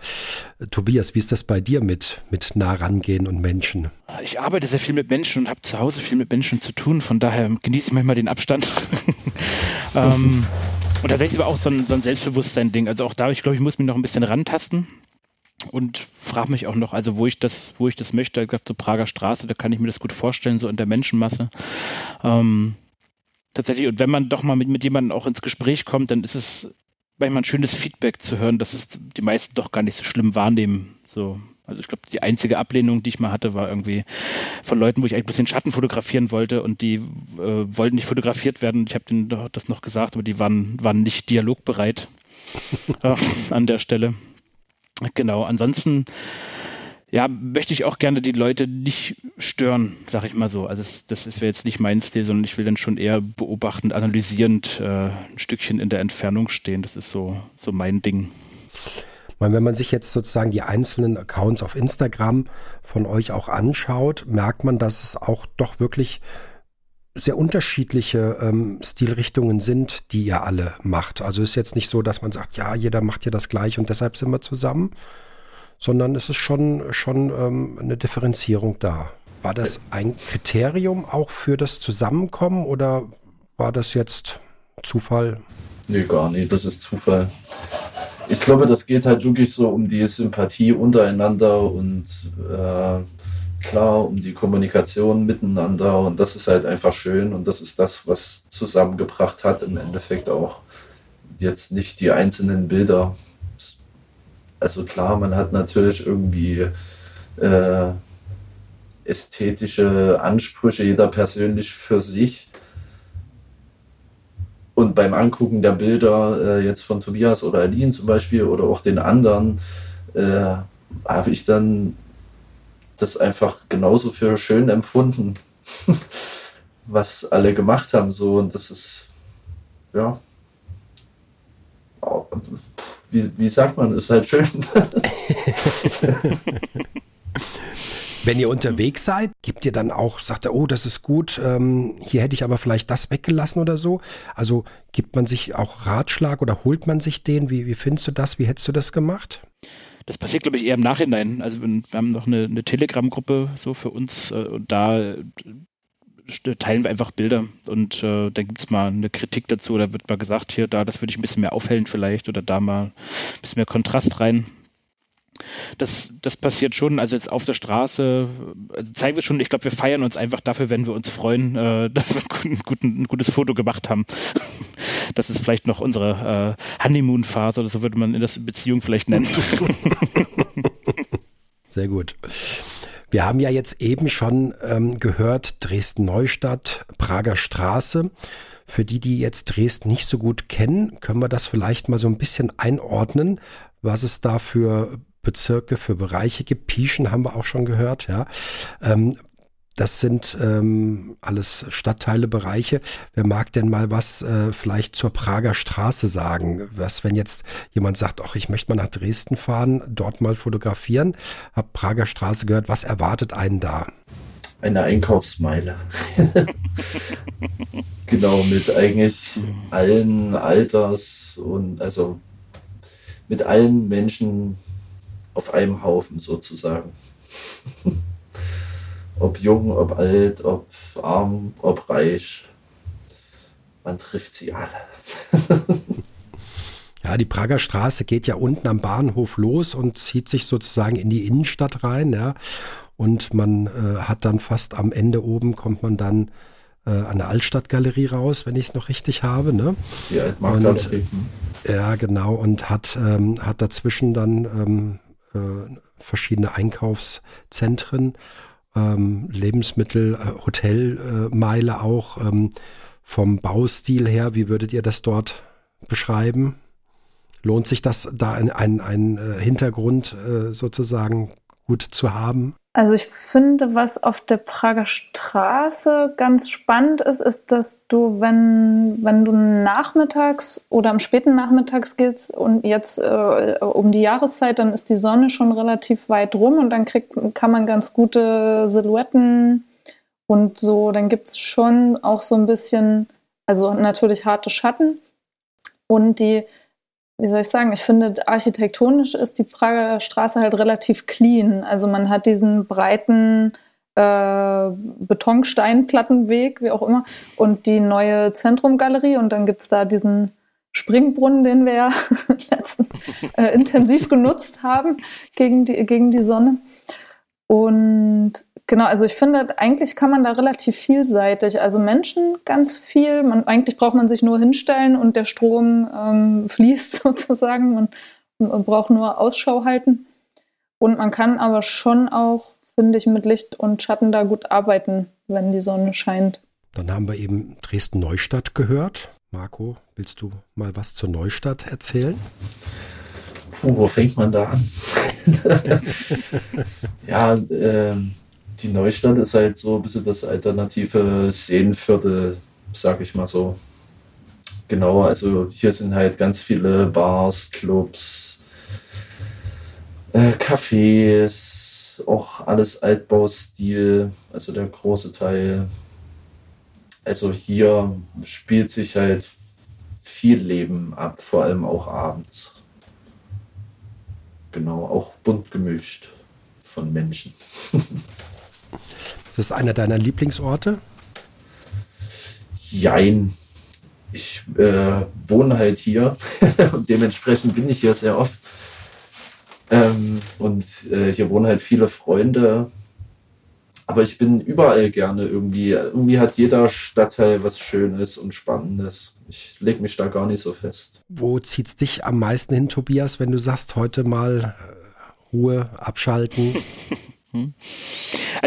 Tobias, wie ist das bei dir mit, mit nah rangehen und Menschen? Ich arbeite sehr viel mit Menschen und habe zu Hause viel mit Menschen zu tun, von daher genieße ich manchmal den Abstand. ähm, und tatsächlich aber auch so ein, so ein Selbstbewusstsein-Ding. Also auch da, ich glaube, ich muss mich noch ein bisschen rantasten und frage mich auch noch, also wo ich das, wo ich das möchte. Ich gesagt, so Prager Straße, da kann ich mir das gut vorstellen, so in der Menschenmasse. Ähm, tatsächlich, und wenn man doch mal mit, mit jemandem auch ins Gespräch kommt, dann ist es manchmal ein schönes Feedback zu hören, dass es die meisten doch gar nicht so schlimm wahrnehmen. So, also ich glaube, die einzige Ablehnung, die ich mal hatte, war irgendwie von Leuten, wo ich eigentlich ein bisschen Schatten fotografieren wollte und die äh, wollten nicht fotografiert werden. Ich habe denen das noch gesagt, aber die waren, waren nicht dialogbereit äh, an der Stelle. Genau, ansonsten ja, möchte ich auch gerne die Leute nicht stören, sag ich mal so. Also das, das ist jetzt nicht mein Stil, sondern ich will dann schon eher beobachtend, analysierend äh, ein Stückchen in der Entfernung stehen. Das ist so, so mein Ding. Wenn man sich jetzt sozusagen die einzelnen Accounts auf Instagram von euch auch anschaut, merkt man, dass es auch doch wirklich sehr unterschiedliche ähm, Stilrichtungen sind, die ihr alle macht. Also ist jetzt nicht so, dass man sagt, ja, jeder macht ja das gleiche und deshalb sind wir zusammen, sondern es ist schon, schon ähm, eine Differenzierung da. War das ein Kriterium auch für das Zusammenkommen oder war das jetzt Zufall? Nee, gar nicht, das ist Zufall. Ich glaube, das geht halt wirklich so um die Sympathie untereinander und äh, klar um die Kommunikation miteinander und das ist halt einfach schön und das ist das, was zusammengebracht hat im Endeffekt auch. Jetzt nicht die einzelnen Bilder, also klar, man hat natürlich irgendwie äh, ästhetische Ansprüche, jeder persönlich für sich. Und beim Angucken der Bilder äh, jetzt von Tobias oder Aline zum Beispiel oder auch den anderen, äh, habe ich dann das einfach genauso für schön empfunden, was alle gemacht haben. So und das ist ja wie, wie sagt man, ist halt schön. Wenn ihr unterwegs seid, gibt ihr dann auch, sagt er, oh, das ist gut, ähm, hier hätte ich aber vielleicht das weggelassen oder so. Also gibt man sich auch Ratschlag oder holt man sich den? Wie, wie findest du das? Wie hättest du das gemacht? Das passiert, glaube ich, eher im Nachhinein. Also wir haben noch eine, eine Telegram-Gruppe so für uns äh, und da teilen wir einfach Bilder und äh, dann gibt es mal eine Kritik dazu, da wird mal gesagt, hier, da, das würde ich ein bisschen mehr aufhellen vielleicht oder da mal ein bisschen mehr Kontrast rein. Das, das passiert schon, also jetzt auf der Straße, also zeigen wir schon, ich glaube, wir feiern uns einfach dafür, wenn wir uns freuen, äh, dass wir ein, guten, ein, gutes Foto gemacht haben. Das ist vielleicht noch unsere äh, Honeymoon-Phase oder so würde man in der Beziehung vielleicht nennen. Sehr gut. Wir haben ja jetzt eben schon ähm, gehört, Dresden-Neustadt, Prager Straße. Für die, die jetzt Dresden nicht so gut kennen, können wir das vielleicht mal so ein bisschen einordnen, was es da für Bezirke, für Bereiche gibt. Pieschen haben wir auch schon gehört, ja. Ähm, das sind ähm, alles Stadtteile, Bereiche. Wer mag denn mal was äh, vielleicht zur Prager Straße sagen? Was, wenn jetzt jemand sagt, ach, ich möchte mal nach Dresden fahren, dort mal fotografieren, hab Prager Straße gehört, was erwartet einen da? Eine Einkaufsmeile. genau, mit eigentlich allen Alters und also mit allen Menschen auf einem Haufen sozusagen ob jung, ob alt, ob arm, ob reich. Man trifft sie alle. ja, die Prager Straße geht ja unten am Bahnhof los und zieht sich sozusagen in die Innenstadt rein, ja. Und man äh, hat dann fast am Ende oben kommt man dann äh, an der Altstadtgalerie raus, wenn ich es noch richtig habe, ne? Die Altmarktgalerie. Ja, genau. Und hat, ähm, hat dazwischen dann ähm, äh, verschiedene Einkaufszentren ähm, Lebensmittel, äh, Hotelmeile äh, auch ähm, vom Baustil her. Wie würdet ihr das dort beschreiben? Lohnt sich das da ein, ein, ein äh, Hintergrund äh, sozusagen gut zu haben? Also ich finde, was auf der Prager Straße ganz spannend ist, ist, dass du, wenn, wenn du nachmittags oder am späten Nachmittags gehst und jetzt äh, um die Jahreszeit, dann ist die Sonne schon relativ weit rum und dann kriegt, kann man ganz gute Silhouetten und so, dann gibt es schon auch so ein bisschen, also natürlich harte Schatten. Und die wie soll ich sagen, ich finde, architektonisch ist die Prager Straße halt relativ clean. Also man hat diesen breiten äh, Betonsteinplattenweg, wie auch immer, und die neue Zentrumgalerie und dann gibt es da diesen Springbrunnen, den wir ja letztens äh, intensiv genutzt haben gegen die, gegen die Sonne. Und Genau, also ich finde, eigentlich kann man da relativ vielseitig, also Menschen ganz viel. Man, eigentlich braucht man sich nur hinstellen und der Strom ähm, fließt sozusagen. Man, man braucht nur Ausschau halten. Und man kann aber schon auch, finde ich, mit Licht und Schatten da gut arbeiten, wenn die Sonne scheint. Dann haben wir eben Dresden-Neustadt gehört. Marco, willst du mal was zur Neustadt erzählen? Puh, wo fängt man da an? ja, ähm, die Neustadt ist halt so ein bisschen das alternative Seenviertel, sag ich mal so. Genau, also hier sind halt ganz viele Bars, Clubs, äh, Cafés, auch alles Altbaustil, also der große Teil. Also hier spielt sich halt viel Leben ab, vor allem auch abends. Genau, auch bunt gemischt von Menschen. Das ist einer deiner Lieblingsorte? Jein. Ich äh, wohne halt hier und dementsprechend bin ich hier sehr oft. Ähm, und äh, hier wohnen halt viele Freunde. Aber ich bin überall gerne irgendwie. Irgendwie hat jeder Stadtteil was Schönes und Spannendes. Ich lege mich da gar nicht so fest. Wo zieht es dich am meisten hin, Tobias, wenn du sagst, heute mal äh, Ruhe, abschalten?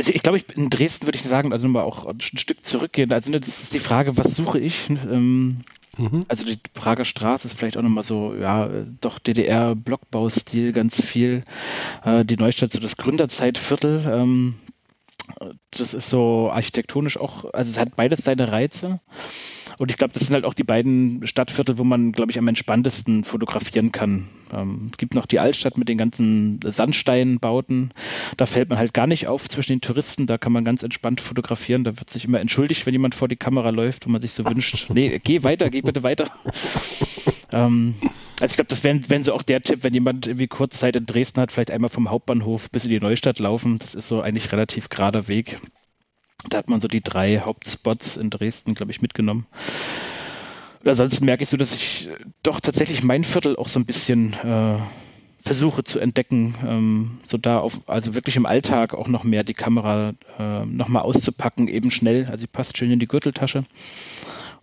Also ich glaube, ich in Dresden würde ich sagen, also mal auch ein Stück zurückgehen. Also ne, das ist die Frage, was suche ich? Ähm, mhm. Also die Prager Straße ist vielleicht auch nochmal so, ja, doch DDR-Blockbaustil ganz viel. Äh, die Neustadt so das Gründerzeitviertel. Ähm, das ist so architektonisch auch, also es hat beides seine Reize. Und ich glaube, das sind halt auch die beiden Stadtviertel, wo man, glaube ich, am entspanntesten fotografieren kann. Ähm, es gibt noch die Altstadt mit den ganzen Sandsteinbauten. Da fällt man halt gar nicht auf zwischen den Touristen. Da kann man ganz entspannt fotografieren. Da wird sich immer entschuldigt, wenn jemand vor die Kamera läuft, wo man sich so wünscht, nee, geh weiter, geh bitte weiter. Ähm, also ich glaube, das wäre wär so auch der Tipp, wenn jemand irgendwie kurz Zeit in Dresden hat, vielleicht einmal vom Hauptbahnhof bis in die Neustadt laufen. Das ist so eigentlich relativ gerader Weg Da hat man so die drei Hauptspots in Dresden, glaube ich, mitgenommen. Und ansonsten merke ich so, dass ich doch tatsächlich mein Viertel auch so ein bisschen äh, versuche zu entdecken, ähm, so da auf, also wirklich im Alltag auch noch mehr die Kamera äh, nochmal auszupacken, eben schnell. Also sie passt schön in die Gürteltasche.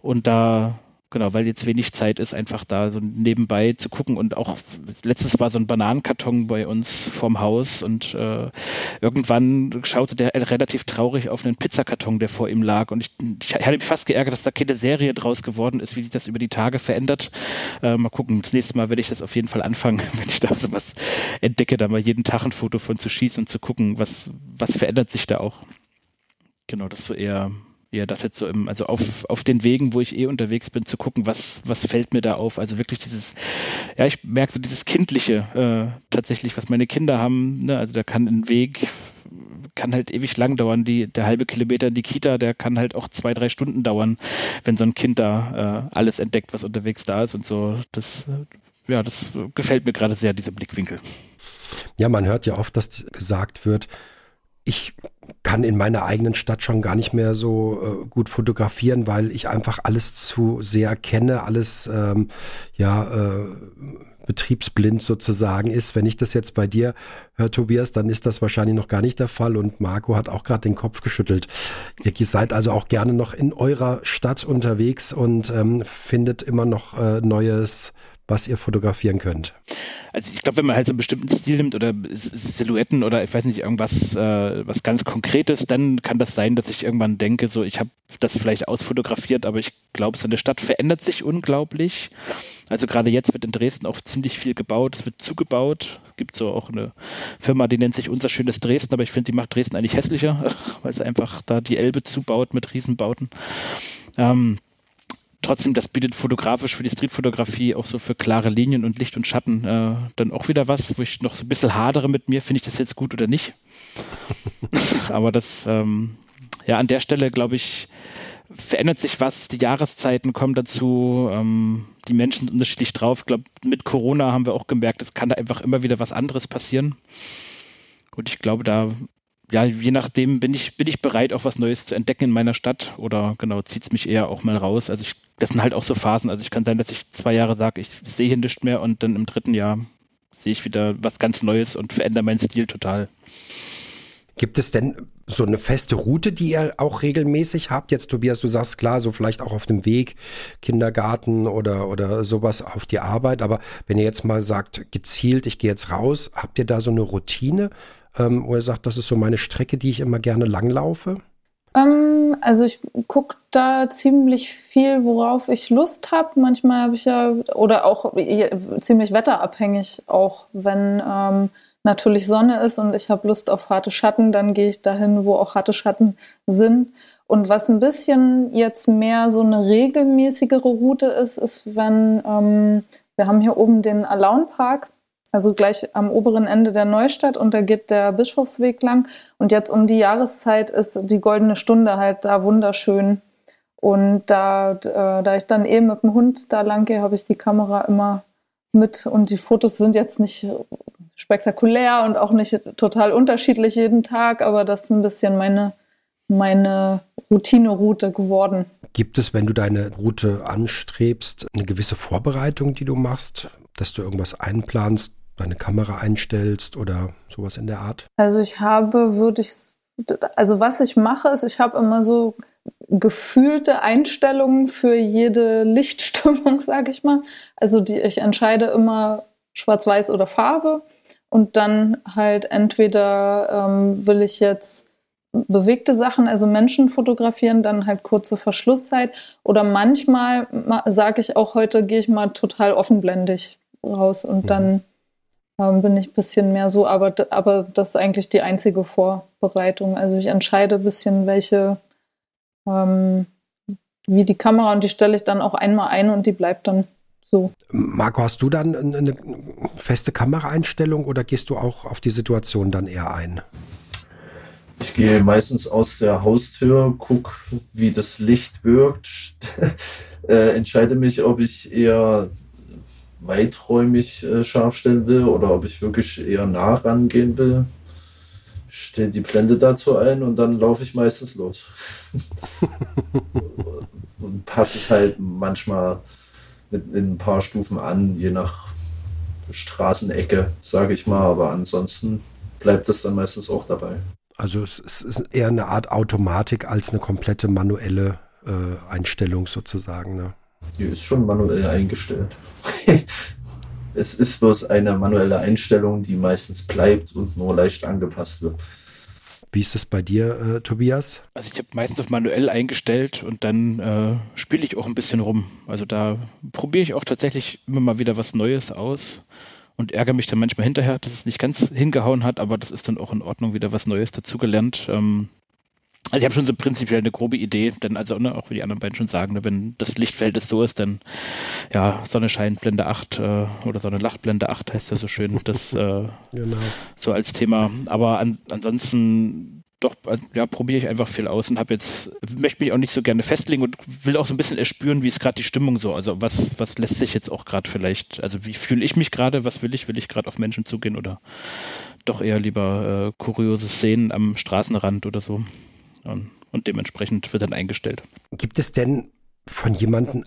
Und da Genau, weil jetzt wenig Zeit ist, einfach da so nebenbei zu gucken. Und auch letztes war so ein Bananenkarton bei uns vorm Haus und äh, irgendwann schaute der relativ traurig auf einen Pizzakarton, der vor ihm lag. Und ich, ich hatte mich fast geärgert, dass da keine Serie draus geworden ist, wie sich das über die Tage verändert. Äh, mal gucken, das nächste Mal werde ich das auf jeden Fall anfangen, wenn ich da so was entdecke, da mal jeden Tag ein Foto von zu schießen und zu gucken, was, was verändert sich da auch. Genau, das so eher ja, das jetzt so im, also auf, auf den Wegen, wo ich eh unterwegs bin, zu gucken, was, was fällt mir da auf. Also wirklich dieses, ja, ich merke so dieses Kindliche äh, tatsächlich, was meine Kinder haben. Ne? Also da kann ein Weg, kann halt ewig lang dauern. Die, der halbe Kilometer in die Kita, der kann halt auch zwei, drei Stunden dauern, wenn so ein Kind da äh, alles entdeckt, was unterwegs da ist und so. Das, äh, ja, das gefällt mir gerade sehr, dieser Blickwinkel. Ja, man hört ja oft, dass gesagt wird, ich kann in meiner eigenen Stadt schon gar nicht mehr so äh, gut fotografieren, weil ich einfach alles zu sehr kenne, alles ähm, ja äh, betriebsblind sozusagen ist. Wenn ich das jetzt bei dir höre, Tobias, dann ist das wahrscheinlich noch gar nicht der Fall. Und Marco hat auch gerade den Kopf geschüttelt. Ihr seid also auch gerne noch in eurer Stadt unterwegs und ähm, findet immer noch äh, Neues, was ihr fotografieren könnt also ich glaube, wenn man halt so einen bestimmten Stil nimmt oder Silhouetten oder ich weiß nicht, irgendwas äh, was ganz Konkretes, dann kann das sein, dass ich irgendwann denke, so ich habe das vielleicht ausfotografiert, aber ich glaube, so eine Stadt verändert sich unglaublich. Also gerade jetzt wird in Dresden auch ziemlich viel gebaut, es wird zugebaut. Es gibt so auch eine Firma, die nennt sich Unser schönes Dresden, aber ich finde, die macht Dresden eigentlich hässlicher, weil es einfach da die Elbe zubaut mit Riesenbauten. Ähm, trotzdem, das bietet fotografisch für die Streetfotografie auch so für klare Linien und Licht und Schatten äh, dann auch wieder was, wo ich noch so ein bisschen hadere mit mir, finde ich das jetzt gut oder nicht. Aber das, ähm, ja, an der Stelle, glaube ich, verändert sich was, die Jahreszeiten kommen dazu, ähm, die Menschen sind unterschiedlich drauf. Ich glaube, mit Corona haben wir auch gemerkt, es kann da einfach immer wieder was anderes passieren. Und ich glaube, da ja, je nachdem bin ich, bin ich bereit, auch was Neues zu entdecken in meiner Stadt oder genau, zieht es mich eher auch mal raus. Also ich das sind halt auch so Phasen. Also ich kann sein, dass ich zwei Jahre sage, ich sehe hier nichts mehr und dann im dritten Jahr sehe ich wieder was ganz Neues und verändere meinen Stil total. Gibt es denn so eine feste Route, die ihr auch regelmäßig habt? Jetzt, Tobias, du sagst klar, so vielleicht auch auf dem Weg, Kindergarten oder, oder sowas auf die Arbeit. Aber wenn ihr jetzt mal sagt, gezielt, ich gehe jetzt raus, habt ihr da so eine Routine, ähm, wo ihr sagt, das ist so meine Strecke, die ich immer gerne langlaufe? Ähm, also ich gucke da ziemlich viel, worauf ich Lust habe. Manchmal habe ich ja, oder auch ziemlich wetterabhängig, auch wenn ähm, natürlich Sonne ist und ich habe Lust auf harte Schatten, dann gehe ich dahin, wo auch harte Schatten sind. Und was ein bisschen jetzt mehr so eine regelmäßigere Route ist, ist, wenn ähm, wir haben hier oben den Alaun Park also gleich am oberen Ende der Neustadt und da geht der Bischofsweg lang. Und jetzt um die Jahreszeit ist die goldene Stunde halt da wunderschön. Und da, äh, da ich dann eben mit dem Hund da lang gehe, habe ich die Kamera immer mit. Und die Fotos sind jetzt nicht spektakulär und auch nicht total unterschiedlich jeden Tag, aber das ist ein bisschen meine, meine Routine-Route geworden. Gibt es, wenn du deine Route anstrebst, eine gewisse Vorbereitung, die du machst, dass du irgendwas einplanst, deine Kamera einstellst oder sowas in der Art? Also ich habe, würde ich, also was ich mache, ist, ich habe immer so gefühlte Einstellungen für jede Lichtstimmung, sage ich mal. Also die, ich entscheide immer Schwarz-Weiß oder Farbe und dann halt entweder ähm, will ich jetzt bewegte Sachen, also Menschen fotografieren, dann halt kurze Verschlusszeit oder manchmal sage ich auch heute gehe ich mal total offenblendig raus und mhm. dann ähm, bin ich ein bisschen mehr so, aber, aber das ist eigentlich die einzige Vorbereitung. Also ich entscheide ein bisschen, welche, ähm, wie die Kamera und die stelle ich dann auch einmal ein und die bleibt dann so. Marco, hast du dann eine feste Kameraeinstellung oder gehst du auch auf die Situation dann eher ein? Ich gehe meistens aus der Haustür, gucke, wie das Licht wirkt, äh, entscheide mich, ob ich eher weiträumig äh, scharf stellen will oder ob ich wirklich eher nah rangehen will. stelle die Blende dazu ein und dann laufe ich meistens los. und passe es halt manchmal mit in ein paar Stufen an, je nach Straßenecke, sage ich mal. Aber ansonsten bleibt das dann meistens auch dabei. Also es ist eher eine Art Automatik als eine komplette manuelle äh, Einstellung sozusagen. Ne? Die ist schon manuell eingestellt. es ist bloß eine manuelle Einstellung, die meistens bleibt und nur leicht angepasst wird. Wie ist es bei dir, äh, Tobias? Also ich habe meistens auf manuell eingestellt und dann äh, spiele ich auch ein bisschen rum. Also da probiere ich auch tatsächlich immer mal wieder was Neues aus und ärgere mich dann manchmal hinterher, dass es nicht ganz hingehauen hat, aber das ist dann auch in Ordnung, wieder was Neues dazugelernt. Ähm, also ich habe schon so prinzipiell eine grobe Idee, denn also ne, auch wie die anderen beiden schon sagen, ne, wenn das Lichtverhältnis so ist, dann ja, Sonne scheint, Blende 8 äh, oder Sonne lacht, Blende 8 heißt ja so schön, das äh, genau. so als Thema. Aber an, ansonsten doch, ja, probiere ich einfach viel aus und habe jetzt, möchte mich auch nicht so gerne festlegen und will auch so ein bisschen erspüren, wie ist gerade die Stimmung so. Also was, was lässt sich jetzt auch gerade vielleicht, also wie fühle ich mich gerade, was will ich, will ich gerade auf Menschen zugehen oder doch eher lieber äh, kuriose Szenen am Straßenrand oder so. Und, und dementsprechend wird dann eingestellt. Gibt es denn von jemandem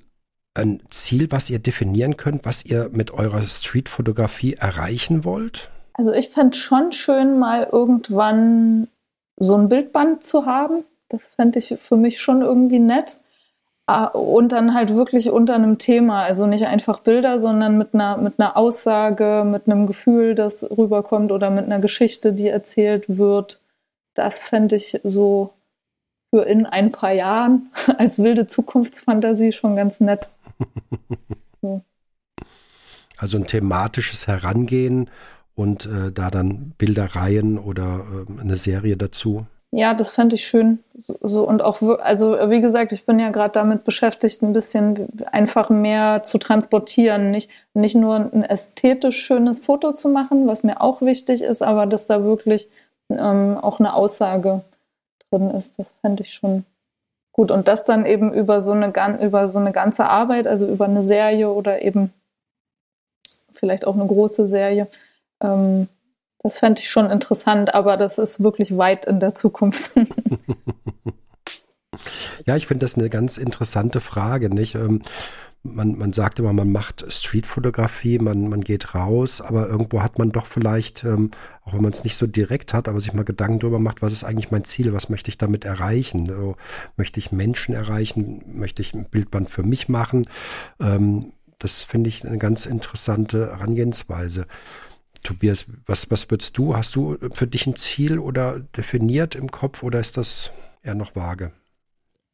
ein Ziel, was ihr definieren könnt, was ihr mit eurer Streetfotografie erreichen wollt? Also ich fände schon schön, mal irgendwann so ein Bildband zu haben. Das fände ich für mich schon irgendwie nett. Ah, und dann halt wirklich unter einem Thema, also nicht einfach Bilder, sondern mit einer, mit einer Aussage, mit einem Gefühl, das rüberkommt oder mit einer Geschichte, die erzählt wird. Das fände ich so für in ein paar Jahren als wilde Zukunftsfantasie schon ganz nett. So. Also ein thematisches Herangehen und äh, da dann Bildereien oder äh, eine Serie dazu. Ja, das fände ich schön. So, so, und auch, also wie gesagt, ich bin ja gerade damit beschäftigt, ein bisschen einfach mehr zu transportieren. Nicht, nicht nur ein ästhetisch schönes Foto zu machen, was mir auch wichtig ist, aber dass da wirklich ähm, auch eine Aussage drin ist. Das fände ich schon gut. Und das dann eben über so eine, über so eine ganze Arbeit, also über eine Serie oder eben vielleicht auch eine große Serie. Ähm, das fände ich schon interessant, aber das ist wirklich weit in der Zukunft. ja, ich finde das eine ganz interessante Frage, nicht? Ähm, man, man sagt immer, man macht Streetfotografie, man, man geht raus, aber irgendwo hat man doch vielleicht, ähm, auch wenn man es nicht so direkt hat, aber sich mal Gedanken darüber macht, was ist eigentlich mein Ziel, was möchte ich damit erreichen? So, möchte ich Menschen erreichen? Möchte ich ein Bildband für mich machen? Ähm, das finde ich eine ganz interessante Herangehensweise. Tobias, was, was würdest du? Hast du für dich ein Ziel oder definiert im Kopf oder ist das eher noch vage?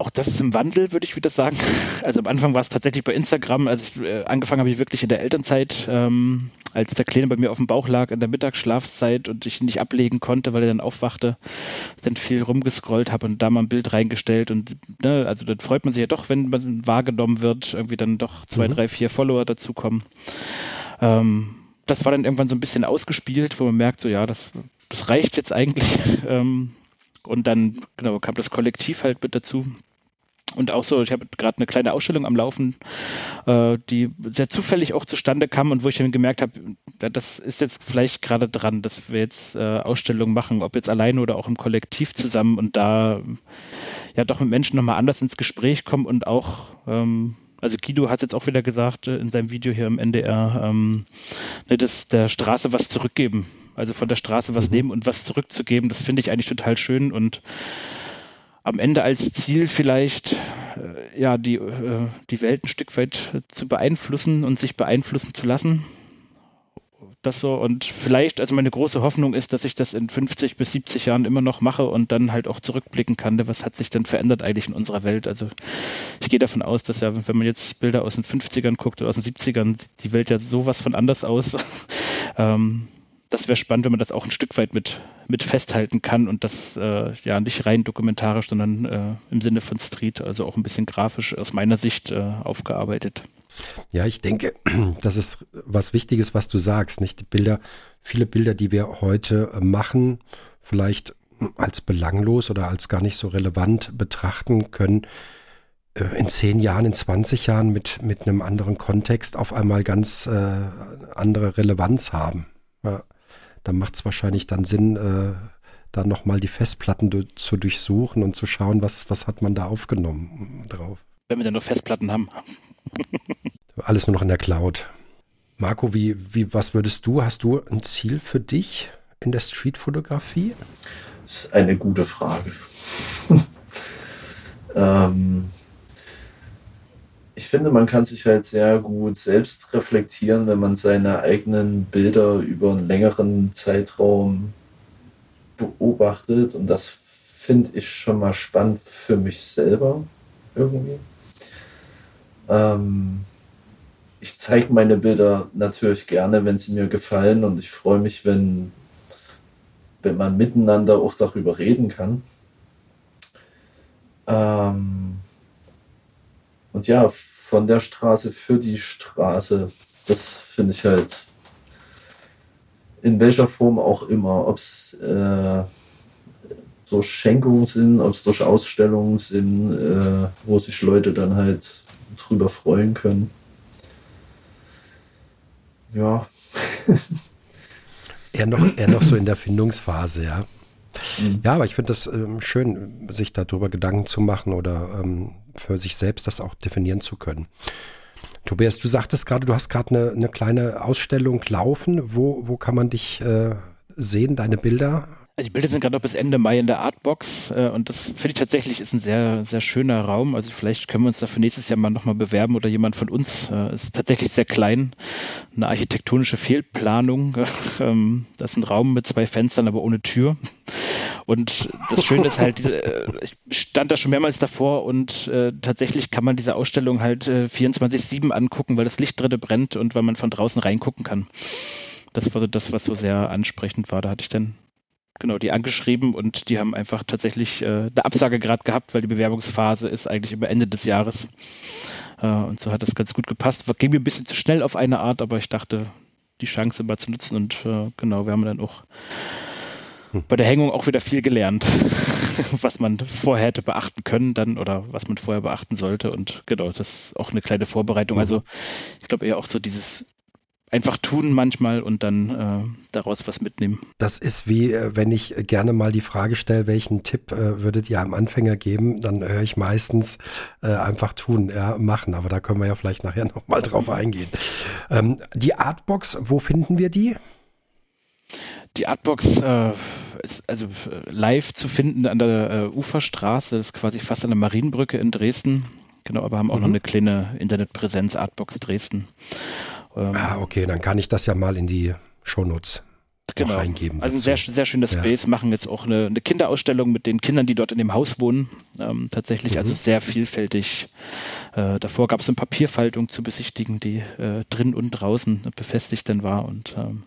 Auch das ist im Wandel, würde ich wieder sagen. Also am Anfang war es tatsächlich bei Instagram. Also ich, äh, angefangen habe ich wirklich in der Elternzeit, ähm, als der Kleine bei mir auf dem Bauch lag in der Mittagsschlafzeit und ich ihn nicht ablegen konnte, weil er dann aufwachte, dann viel rumgescrollt habe und da mal ein Bild reingestellt und ne, also dann freut man sich ja doch, wenn man wahrgenommen wird, irgendwie dann doch zwei, mhm. drei, vier Follower dazukommen. Ähm, das war dann irgendwann so ein bisschen ausgespielt, wo man merkt, so ja, das, das reicht jetzt eigentlich. Ähm, und dann genau kam das Kollektiv halt mit dazu. Und auch so, ich habe gerade eine kleine Ausstellung am Laufen, äh, die sehr zufällig auch zustande kam und wo ich dann gemerkt habe, das ist jetzt vielleicht gerade dran, dass wir jetzt äh, Ausstellungen machen, ob jetzt alleine oder auch im Kollektiv zusammen und da ja doch mit Menschen nochmal anders ins Gespräch kommen und auch, ähm, also Guido hat jetzt auch wieder gesagt äh, in seinem Video hier im NDR, ähm, ne, dass der Straße was zurückgeben, also von der Straße was mhm. nehmen und was zurückzugeben, das finde ich eigentlich total schön und am Ende als Ziel vielleicht äh, ja die, äh, die Welt ein Stück weit zu beeinflussen und sich beeinflussen zu lassen. Das so und vielleicht, also meine große Hoffnung ist, dass ich das in 50 bis 70 Jahren immer noch mache und dann halt auch zurückblicken kann, was hat sich denn verändert eigentlich in unserer Welt. Also ich gehe davon aus, dass ja, wenn man jetzt Bilder aus den 50ern guckt oder aus den 70ern, sieht die Welt ja sowas von anders aus. ähm, das wäre spannend, wenn man das auch ein Stück weit mit, mit festhalten kann und das äh, ja nicht rein dokumentarisch, sondern äh, im Sinne von Street, also auch ein bisschen grafisch aus meiner Sicht äh, aufgearbeitet. Ja, ich denke, das ist was Wichtiges, was du sagst, nicht? Die Bilder, viele Bilder, die wir heute äh, machen, vielleicht als belanglos oder als gar nicht so relevant betrachten können, äh, in zehn Jahren, in 20 Jahren mit, mit einem anderen Kontext auf einmal ganz äh, andere Relevanz haben. Ja da macht es wahrscheinlich dann Sinn, äh, da nochmal die Festplatten du zu durchsuchen und zu schauen, was, was hat man da aufgenommen drauf. Wenn wir dann noch Festplatten haben. Alles nur noch in der Cloud. Marco, wie, wie, was würdest du, hast du ein Ziel für dich in der Streetfotografie? Das ist eine gute Frage. ähm, ich finde, man kann sich halt sehr gut selbst reflektieren, wenn man seine eigenen Bilder über einen längeren Zeitraum beobachtet. Und das finde ich schon mal spannend für mich selber irgendwie. Ähm, ich zeige meine Bilder natürlich gerne, wenn sie mir gefallen. Und ich freue mich, wenn, wenn man miteinander auch darüber reden kann. Ähm, und ja, von der Straße für die Straße. Das finde ich halt in welcher Form auch immer, ob es äh, so Schenkungen sind, ob es durch Ausstellungen sind, äh, wo sich Leute dann halt drüber freuen können. Ja. eher, noch, eher noch so in der Findungsphase, ja. Mhm. Ja, aber ich finde das ähm, schön, sich darüber Gedanken zu machen oder ähm, für sich selbst das auch definieren zu können. Tobias, du sagtest gerade, du hast gerade eine, eine kleine Ausstellung laufen. Wo, wo kann man dich äh, sehen, deine Bilder? Also die Bilder sind gerade noch bis Ende Mai in der Artbox äh, und das finde ich tatsächlich ist ein sehr, sehr schöner Raum. Also vielleicht können wir uns da für nächstes Jahr mal nochmal bewerben oder jemand von uns. Äh, ist tatsächlich sehr klein, eine architektonische Fehlplanung. ähm, das ist ein Raum mit zwei Fenstern, aber ohne Tür. Und das Schöne ist halt, äh, ich stand da schon mehrmals davor und äh, tatsächlich kann man diese Ausstellung halt äh, 24-7 angucken, weil das Licht drinne brennt und weil man von draußen reingucken kann. Das war so das, was so sehr ansprechend war. Da hatte ich dann genau, die angeschrieben und die haben einfach tatsächlich äh, eine Absage gerade gehabt, weil die Bewerbungsphase ist eigentlich über Ende des Jahres. Äh, und so hat das ganz gut gepasst. Ging mir ein bisschen zu schnell auf eine Art, aber ich dachte, die Chance mal zu nutzen und äh, genau, wir haben dann auch. Bei der Hängung auch wieder viel gelernt, was man vorher hätte beachten können dann oder was man vorher beachten sollte und genau, das ist auch eine kleine Vorbereitung. Mhm. Also ich glaube eher auch so dieses einfach tun manchmal und dann äh, daraus was mitnehmen. Das ist wie, äh, wenn ich gerne mal die Frage stelle, welchen Tipp äh, würdet ihr einem Anfänger geben, dann höre ich meistens äh, einfach tun, ja, machen. Aber da können wir ja vielleicht nachher nochmal drauf eingehen. Ähm, die Artbox, wo finden wir die? Die Artbox äh, ist also äh, live zu finden an der äh, Uferstraße, ist quasi fast an der Marienbrücke in Dresden. Genau, aber haben auch mhm. noch eine kleine Internetpräsenz, Artbox Dresden. Ähm, ah, okay, dann kann ich das ja mal in die Shownotes genau. reingeben. Also ein sehr, sehr schöner Space, ja. machen jetzt auch eine, eine, Kinderausstellung mit den Kindern, die dort in dem Haus wohnen. Ähm, tatsächlich, also mhm. also sehr vielfältig. Äh, davor gab es eine Papierfaltung zu besichtigen, die äh, drin und draußen befestigt dann war und ähm,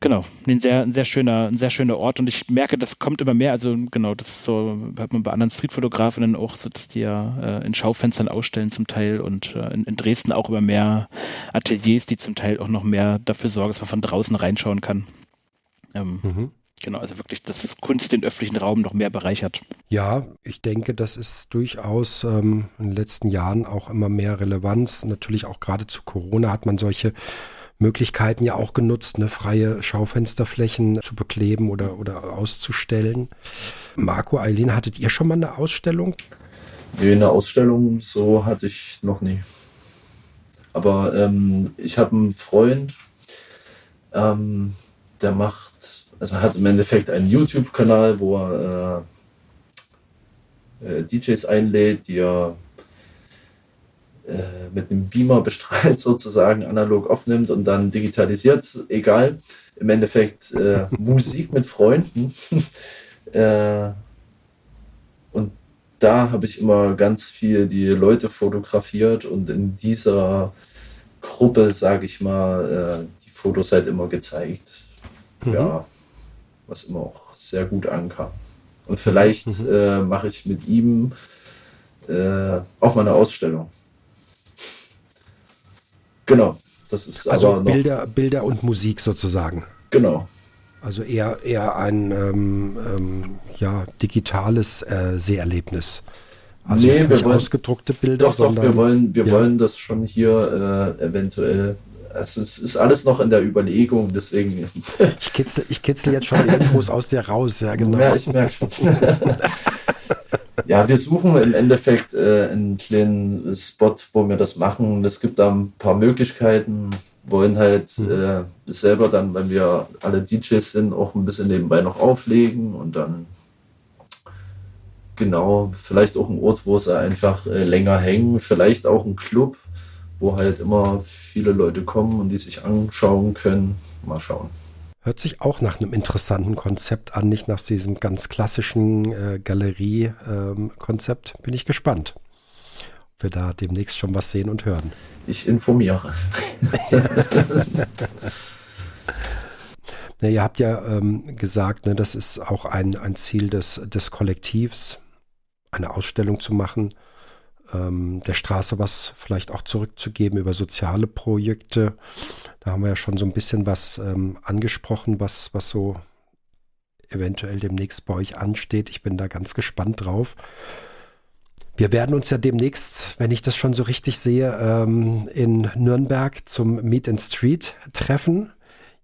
Genau, ein sehr, ein sehr schöner, ein sehr schöner Ort und ich merke, das kommt immer mehr. Also genau, das so hört man bei anderen Streetfotografinnen auch, so dass die ja äh, in Schaufenstern ausstellen zum Teil und äh, in, in, Dresden auch immer mehr Ateliers, die zum Teil auch noch mehr dafür sorgen, dass man von draußen reinschauen kann. Ähm, mhm. Genau, also wirklich, dass Kunst den öffentlichen Raum noch mehr bereichert. Ja, ich denke, das ist durchaus ähm, in den letzten Jahren auch immer mehr Relevanz. Natürlich auch gerade zu Corona hat man solche Möglichkeiten ja auch genutzt, ne, freie Schaufensterflächen zu bekleben oder, oder auszustellen. Marco, Eileen, hattet ihr schon mal eine Ausstellung? Nee, eine Ausstellung so hatte ich noch nie. Aber ähm, ich habe einen Freund, ähm, der macht, also hat im Endeffekt einen YouTube-Kanal, wo er äh, äh, DJs einlädt, die er mit einem Beamer bestrahlt sozusagen analog aufnimmt und dann digitalisiert, egal. Im Endeffekt äh, Musik mit Freunden. äh, und da habe ich immer ganz viel die Leute fotografiert und in dieser Gruppe, sage ich mal, äh, die Fotos halt immer gezeigt. Mhm. Ja, was immer auch sehr gut ankam. Und vielleicht mhm. äh, mache ich mit ihm äh, auch mal eine Ausstellung. Genau. Das ist also Bilder, Bilder und Musik sozusagen. Genau. Also eher, eher ein ähm, ähm, ja, digitales äh, Seherlebnis. Also nee, wir wollen, ausgedruckte Bilder. Doch, doch, wir wollen, wir ja. wollen das schon hier äh, eventuell also es ist alles noch in der Überlegung, deswegen. Ich kitzel, ich kitzel jetzt schon Infos aus dir raus, ja genau. Ja, ich merke schon. ja, wir suchen im Endeffekt äh, einen kleinen Spot, wo wir das machen. Es gibt da ein paar Möglichkeiten, wollen halt mhm. äh, selber dann, wenn wir alle DJs sind, auch ein bisschen nebenbei noch auflegen und dann genau, vielleicht auch ein Ort, wo sie einfach äh, länger hängen, vielleicht auch ein Club, wo halt immer viele Leute kommen und die sich anschauen können. Mal schauen. Hört sich auch nach einem interessanten Konzept an, nicht nach diesem ganz klassischen äh, Galerie-Konzept. Ähm, Bin ich gespannt, ob wir da demnächst schon was sehen und hören. Ich informiere. ja, ihr habt ja ähm, gesagt, ne, das ist auch ein, ein Ziel des, des Kollektivs, eine Ausstellung zu machen, ähm, der Straße was vielleicht auch zurückzugeben über soziale Projekte. Da haben wir ja schon so ein bisschen was ähm, angesprochen, was, was so eventuell demnächst bei euch ansteht. Ich bin da ganz gespannt drauf. Wir werden uns ja demnächst, wenn ich das schon so richtig sehe, ähm, in Nürnberg zum Meet and Street treffen.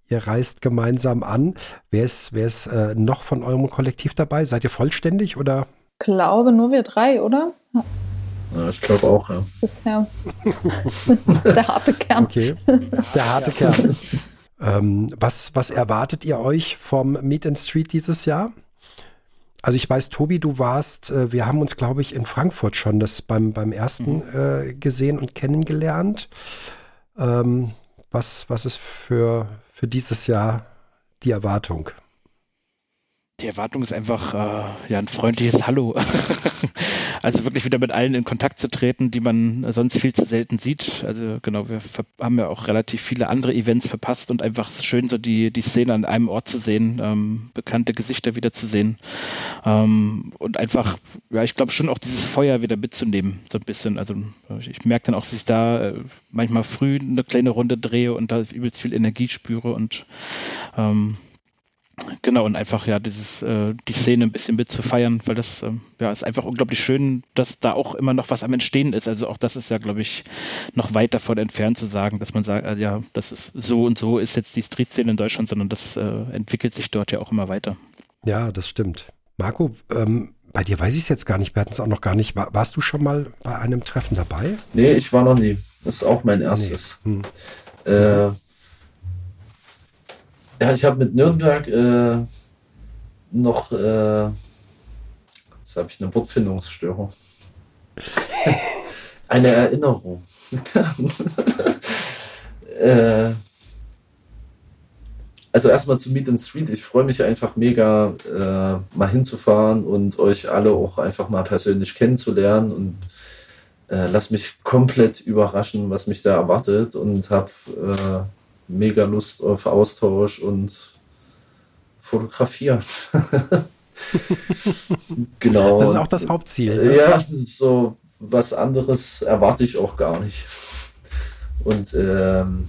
Ihr reist gemeinsam an. Wer ist, wer ist äh, noch von eurem Kollektiv dabei? Seid ihr vollständig oder? glaube nur wir drei, oder? Ja. Ja, ich glaube auch, ja. Bisher. der harte Kern. Okay. Der harte Kern. ähm, was, was erwartet ihr euch vom Meet and Street dieses Jahr? Also ich weiß, Tobi, du warst, äh, wir haben uns, glaube ich, in Frankfurt schon das beim, beim ersten mhm. äh, gesehen und kennengelernt. Ähm, was, was ist für, für dieses Jahr die Erwartung? Die Erwartung ist einfach äh, ja ein freundliches Hallo. also wirklich wieder mit allen in Kontakt zu treten, die man sonst viel zu selten sieht. Also genau, wir haben ja auch relativ viele andere Events verpasst und einfach schön so die, die Szene an einem Ort zu sehen, ähm, bekannte Gesichter wieder zu sehen ähm, und einfach, ja, ich glaube schon auch dieses Feuer wieder mitzunehmen, so ein bisschen. Also ich merke dann auch, dass ich da äh, manchmal früh eine kleine Runde drehe und da übelst viel Energie spüre und ähm, Genau, und einfach ja dieses, äh, die Szene ein bisschen mit zu feiern, weil das ähm, ja ist einfach unglaublich schön, dass da auch immer noch was am Entstehen ist. Also auch das ist ja, glaube ich, noch weit davon entfernt zu sagen, dass man sagt, äh, ja, das ist so und so ist jetzt die Street-Szene in Deutschland, sondern das äh, entwickelt sich dort ja auch immer weiter. Ja, das stimmt. Marco, ähm, bei dir weiß ich es jetzt gar nicht, wir hatten es auch noch gar nicht. War, warst du schon mal bei einem Treffen dabei? Nee, ich war noch nie. Das ist auch mein erstes. Nee. Hm. Ja, ich habe mit Nürnberg äh, noch, äh, jetzt habe ich eine Wortfindungsstörung. eine Erinnerung. äh, also erstmal zu Meet and Street. Ich freue mich einfach mega, äh, mal hinzufahren und euch alle auch einfach mal persönlich kennenzulernen und äh, lass mich komplett überraschen, was mich da erwartet und habe äh, mega Lust auf Austausch und Fotografieren. genau. Das ist auch das Hauptziel. Ne? Ja, so was anderes erwarte ich auch gar nicht. Und ähm,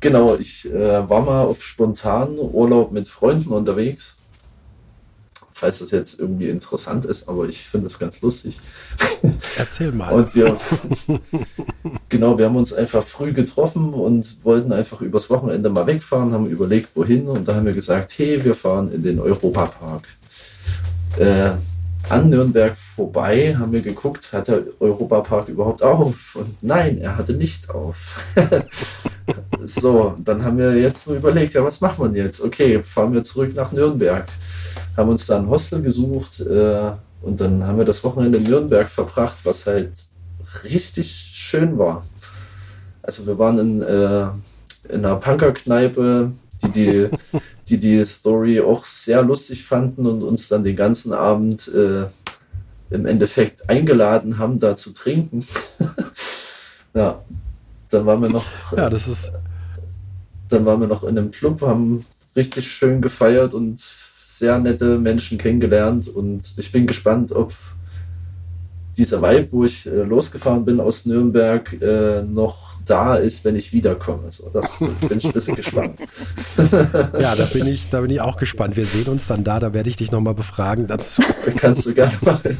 genau, ich äh, war mal auf spontanen Urlaub mit Freunden unterwegs falls das jetzt irgendwie interessant ist, aber ich finde es ganz lustig. Erzähl mal. Und wir, genau, wir haben uns einfach früh getroffen und wollten einfach übers Wochenende mal wegfahren, haben überlegt, wohin und da haben wir gesagt, hey, wir fahren in den Europapark. Äh, an Nürnberg vorbei haben wir geguckt, hat der Europapark überhaupt auf? Und nein, er hatte nicht auf. so, dann haben wir jetzt nur überlegt, ja, was machen wir jetzt? Okay, fahren wir zurück nach Nürnberg haben uns da ein Hostel gesucht äh, und dann haben wir das Wochenende in Nürnberg verbracht, was halt richtig schön war. Also wir waren in, äh, in einer Punkerkneipe, die die, die die Story auch sehr lustig fanden und uns dann den ganzen Abend äh, im Endeffekt eingeladen haben, da zu trinken. ja, dann waren wir noch. Ja, das ist. Dann waren wir noch in einem Club, haben richtig schön gefeiert und sehr nette Menschen kennengelernt und ich bin gespannt, ob dieser Vibe, wo ich äh, losgefahren bin aus Nürnberg, äh, noch da ist, wenn ich wiederkomme. So, das bin ich ein bisschen gespannt. ja, da bin ich, da bin ich auch gespannt. Wir sehen uns dann da, da werde ich dich nochmal befragen dazu. Kannst du gerne machen.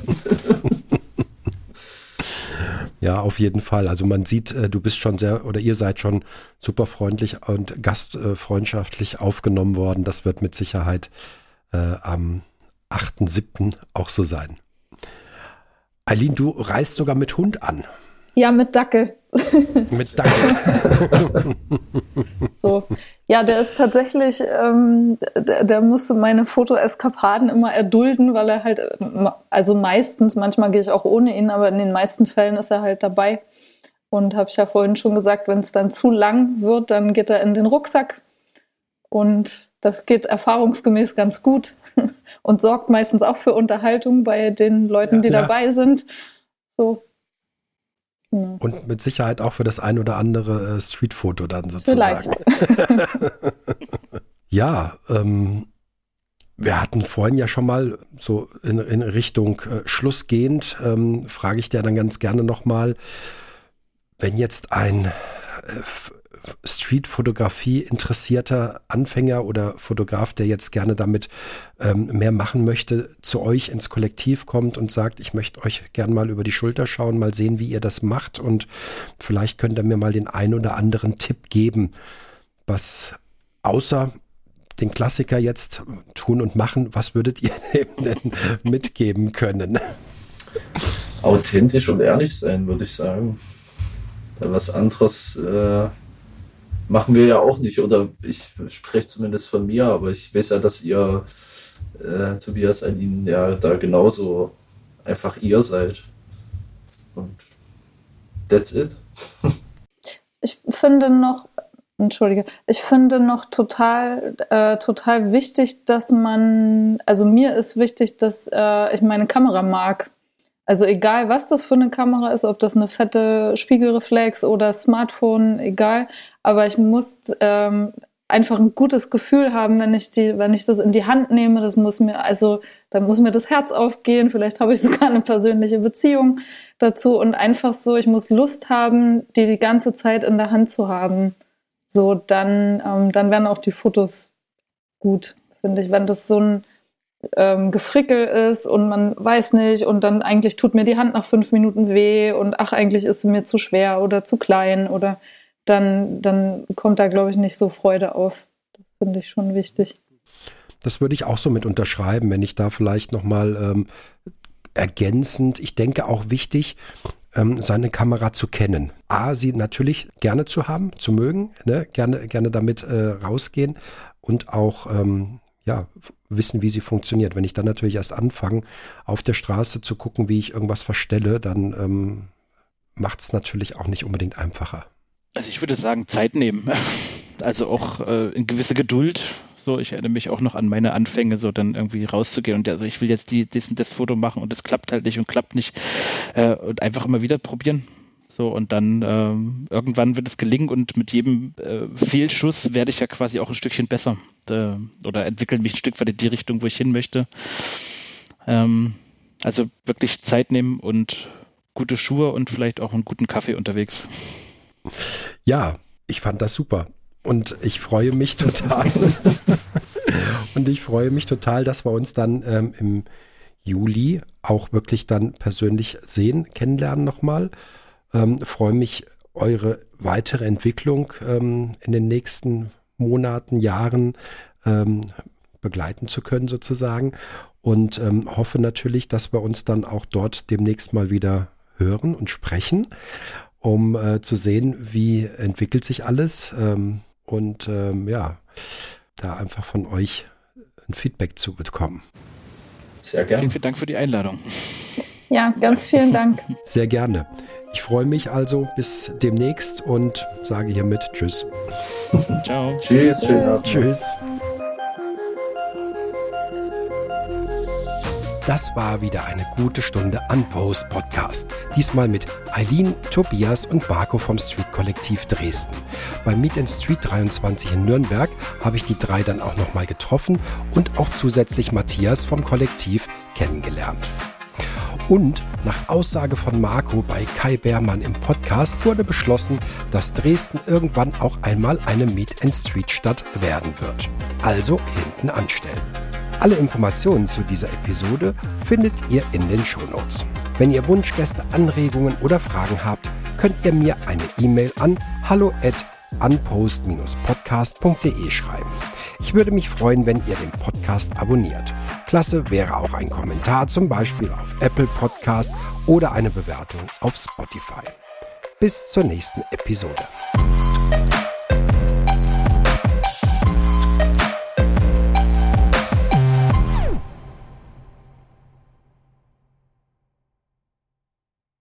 Ja, auf jeden Fall. Also man sieht, äh, du bist schon sehr oder ihr seid schon super freundlich und gastfreundschaftlich aufgenommen worden. Das wird mit Sicherheit äh, am 8.7. auch so sein. Eileen, du reist sogar mit Hund an. Ja, mit Dackel. mit Dackel. so. Ja, der ist tatsächlich, ähm, der, der musste meine Fotoeskapaden immer erdulden, weil er halt, also meistens, manchmal gehe ich auch ohne ihn, aber in den meisten Fällen ist er halt dabei. Und habe ich ja vorhin schon gesagt, wenn es dann zu lang wird, dann geht er in den Rucksack. Und das geht erfahrungsgemäß ganz gut und sorgt meistens auch für Unterhaltung bei den Leuten, die ja. dabei sind. So, Genau. Und mit Sicherheit auch für das ein oder andere äh, Streetfoto dann sozusagen. Vielleicht. ja, ähm, wir hatten vorhin ja schon mal so in, in Richtung äh, Schluss gehend, ähm, frage ich dir dann ganz gerne nochmal, wenn jetzt ein äh, Streetfotografie interessierter Anfänger oder Fotograf, der jetzt gerne damit ähm, mehr machen möchte, zu euch ins Kollektiv kommt und sagt, ich möchte euch gern mal über die Schulter schauen, mal sehen, wie ihr das macht und vielleicht könnt ihr mir mal den einen oder anderen Tipp geben, was außer den Klassiker jetzt tun und machen, was würdet ihr denn mitgeben können? Authentisch und ehrlich sein, würde ich sagen. Was anderes äh, machen wir ja auch nicht. Oder ich spreche zumindest von mir, aber ich weiß ja, dass ihr, äh, Tobias, an Ihnen ja da genauso einfach ihr seid. Und that's it. ich finde noch, entschuldige, ich finde noch total, äh, total wichtig, dass man, also mir ist wichtig, dass äh, ich meine Kamera mag. Also egal, was das für eine Kamera ist, ob das eine fette Spiegelreflex oder Smartphone, egal. Aber ich muss ähm, einfach ein gutes Gefühl haben, wenn ich die, wenn ich das in die Hand nehme. Das muss mir, also da muss mir das Herz aufgehen. Vielleicht habe ich sogar eine persönliche Beziehung dazu und einfach so, ich muss Lust haben, die die ganze Zeit in der Hand zu haben. So, dann, ähm, dann werden auch die Fotos gut, finde ich. Wenn das so ein ähm, Gefrickel ist und man weiß nicht und dann eigentlich tut mir die Hand nach fünf Minuten weh und ach, eigentlich ist sie mir zu schwer oder zu klein oder dann, dann kommt da, glaube ich, nicht so Freude auf. Das finde ich schon wichtig. Das würde ich auch so mit unterschreiben, wenn ich da vielleicht nochmal ähm, ergänzend, ich denke auch wichtig, ähm, seine Kamera zu kennen. A, sie natürlich gerne zu haben, zu mögen, ne? gerne, gerne damit äh, rausgehen und auch ähm, ja, wissen, wie sie funktioniert. Wenn ich dann natürlich erst anfange, auf der Straße zu gucken, wie ich irgendwas verstelle, dann ähm, macht es natürlich auch nicht unbedingt einfacher. Also ich würde sagen, Zeit nehmen. Also auch äh, in gewisse Geduld. So, ich erinnere mich auch noch an meine Anfänge, so dann irgendwie rauszugehen und also ich will jetzt die, diesen, das Foto machen und es klappt halt nicht und klappt nicht. Äh, und einfach immer wieder probieren. So, und dann ähm, irgendwann wird es gelingen und mit jedem äh, Fehlschuss werde ich ja quasi auch ein Stückchen besser äh, oder entwickle mich ein Stück weit in die Richtung, wo ich hin möchte. Ähm, also wirklich Zeit nehmen und gute Schuhe und vielleicht auch einen guten Kaffee unterwegs. Ja, ich fand das super. Und ich freue mich total. und ich freue mich total, dass wir uns dann ähm, im Juli auch wirklich dann persönlich sehen, kennenlernen nochmal. Ähm, freue mich, eure weitere Entwicklung ähm, in den nächsten Monaten, Jahren ähm, begleiten zu können sozusagen und ähm, hoffe natürlich, dass wir uns dann auch dort demnächst mal wieder hören und sprechen, um äh, zu sehen, wie entwickelt sich alles ähm, und ähm, ja, da einfach von euch ein Feedback zu bekommen. Sehr gerne. Vielen, vielen Dank für die Einladung. Ja, ganz vielen Dank. Sehr gerne. Ich freue mich also bis demnächst und sage hiermit Tschüss. Ciao. Tschüss. Tschüss. Tschüss. Das war wieder eine gute Stunde Unpost Podcast. Diesmal mit Eileen, Tobias und Marco vom Street Kollektiv Dresden. Beim Meet and Street 23 in Nürnberg habe ich die drei dann auch nochmal getroffen und auch zusätzlich Matthias vom Kollektiv kennengelernt. Und nach Aussage von Marco bei Kai Beermann im Podcast wurde beschlossen, dass Dresden irgendwann auch einmal eine Meet and Street Stadt werden wird. Also hinten anstellen. Alle Informationen zu dieser Episode findet ihr in den Shownotes. Wenn ihr Wunschgäste, Anregungen oder Fragen habt, könnt ihr mir eine E-Mail an hallo unpost-podcast.de schreiben. Ich würde mich freuen, wenn ihr den Podcast abonniert. Klasse wäre auch ein Kommentar, zum Beispiel auf Apple Podcast oder eine Bewertung auf Spotify. Bis zur nächsten Episode.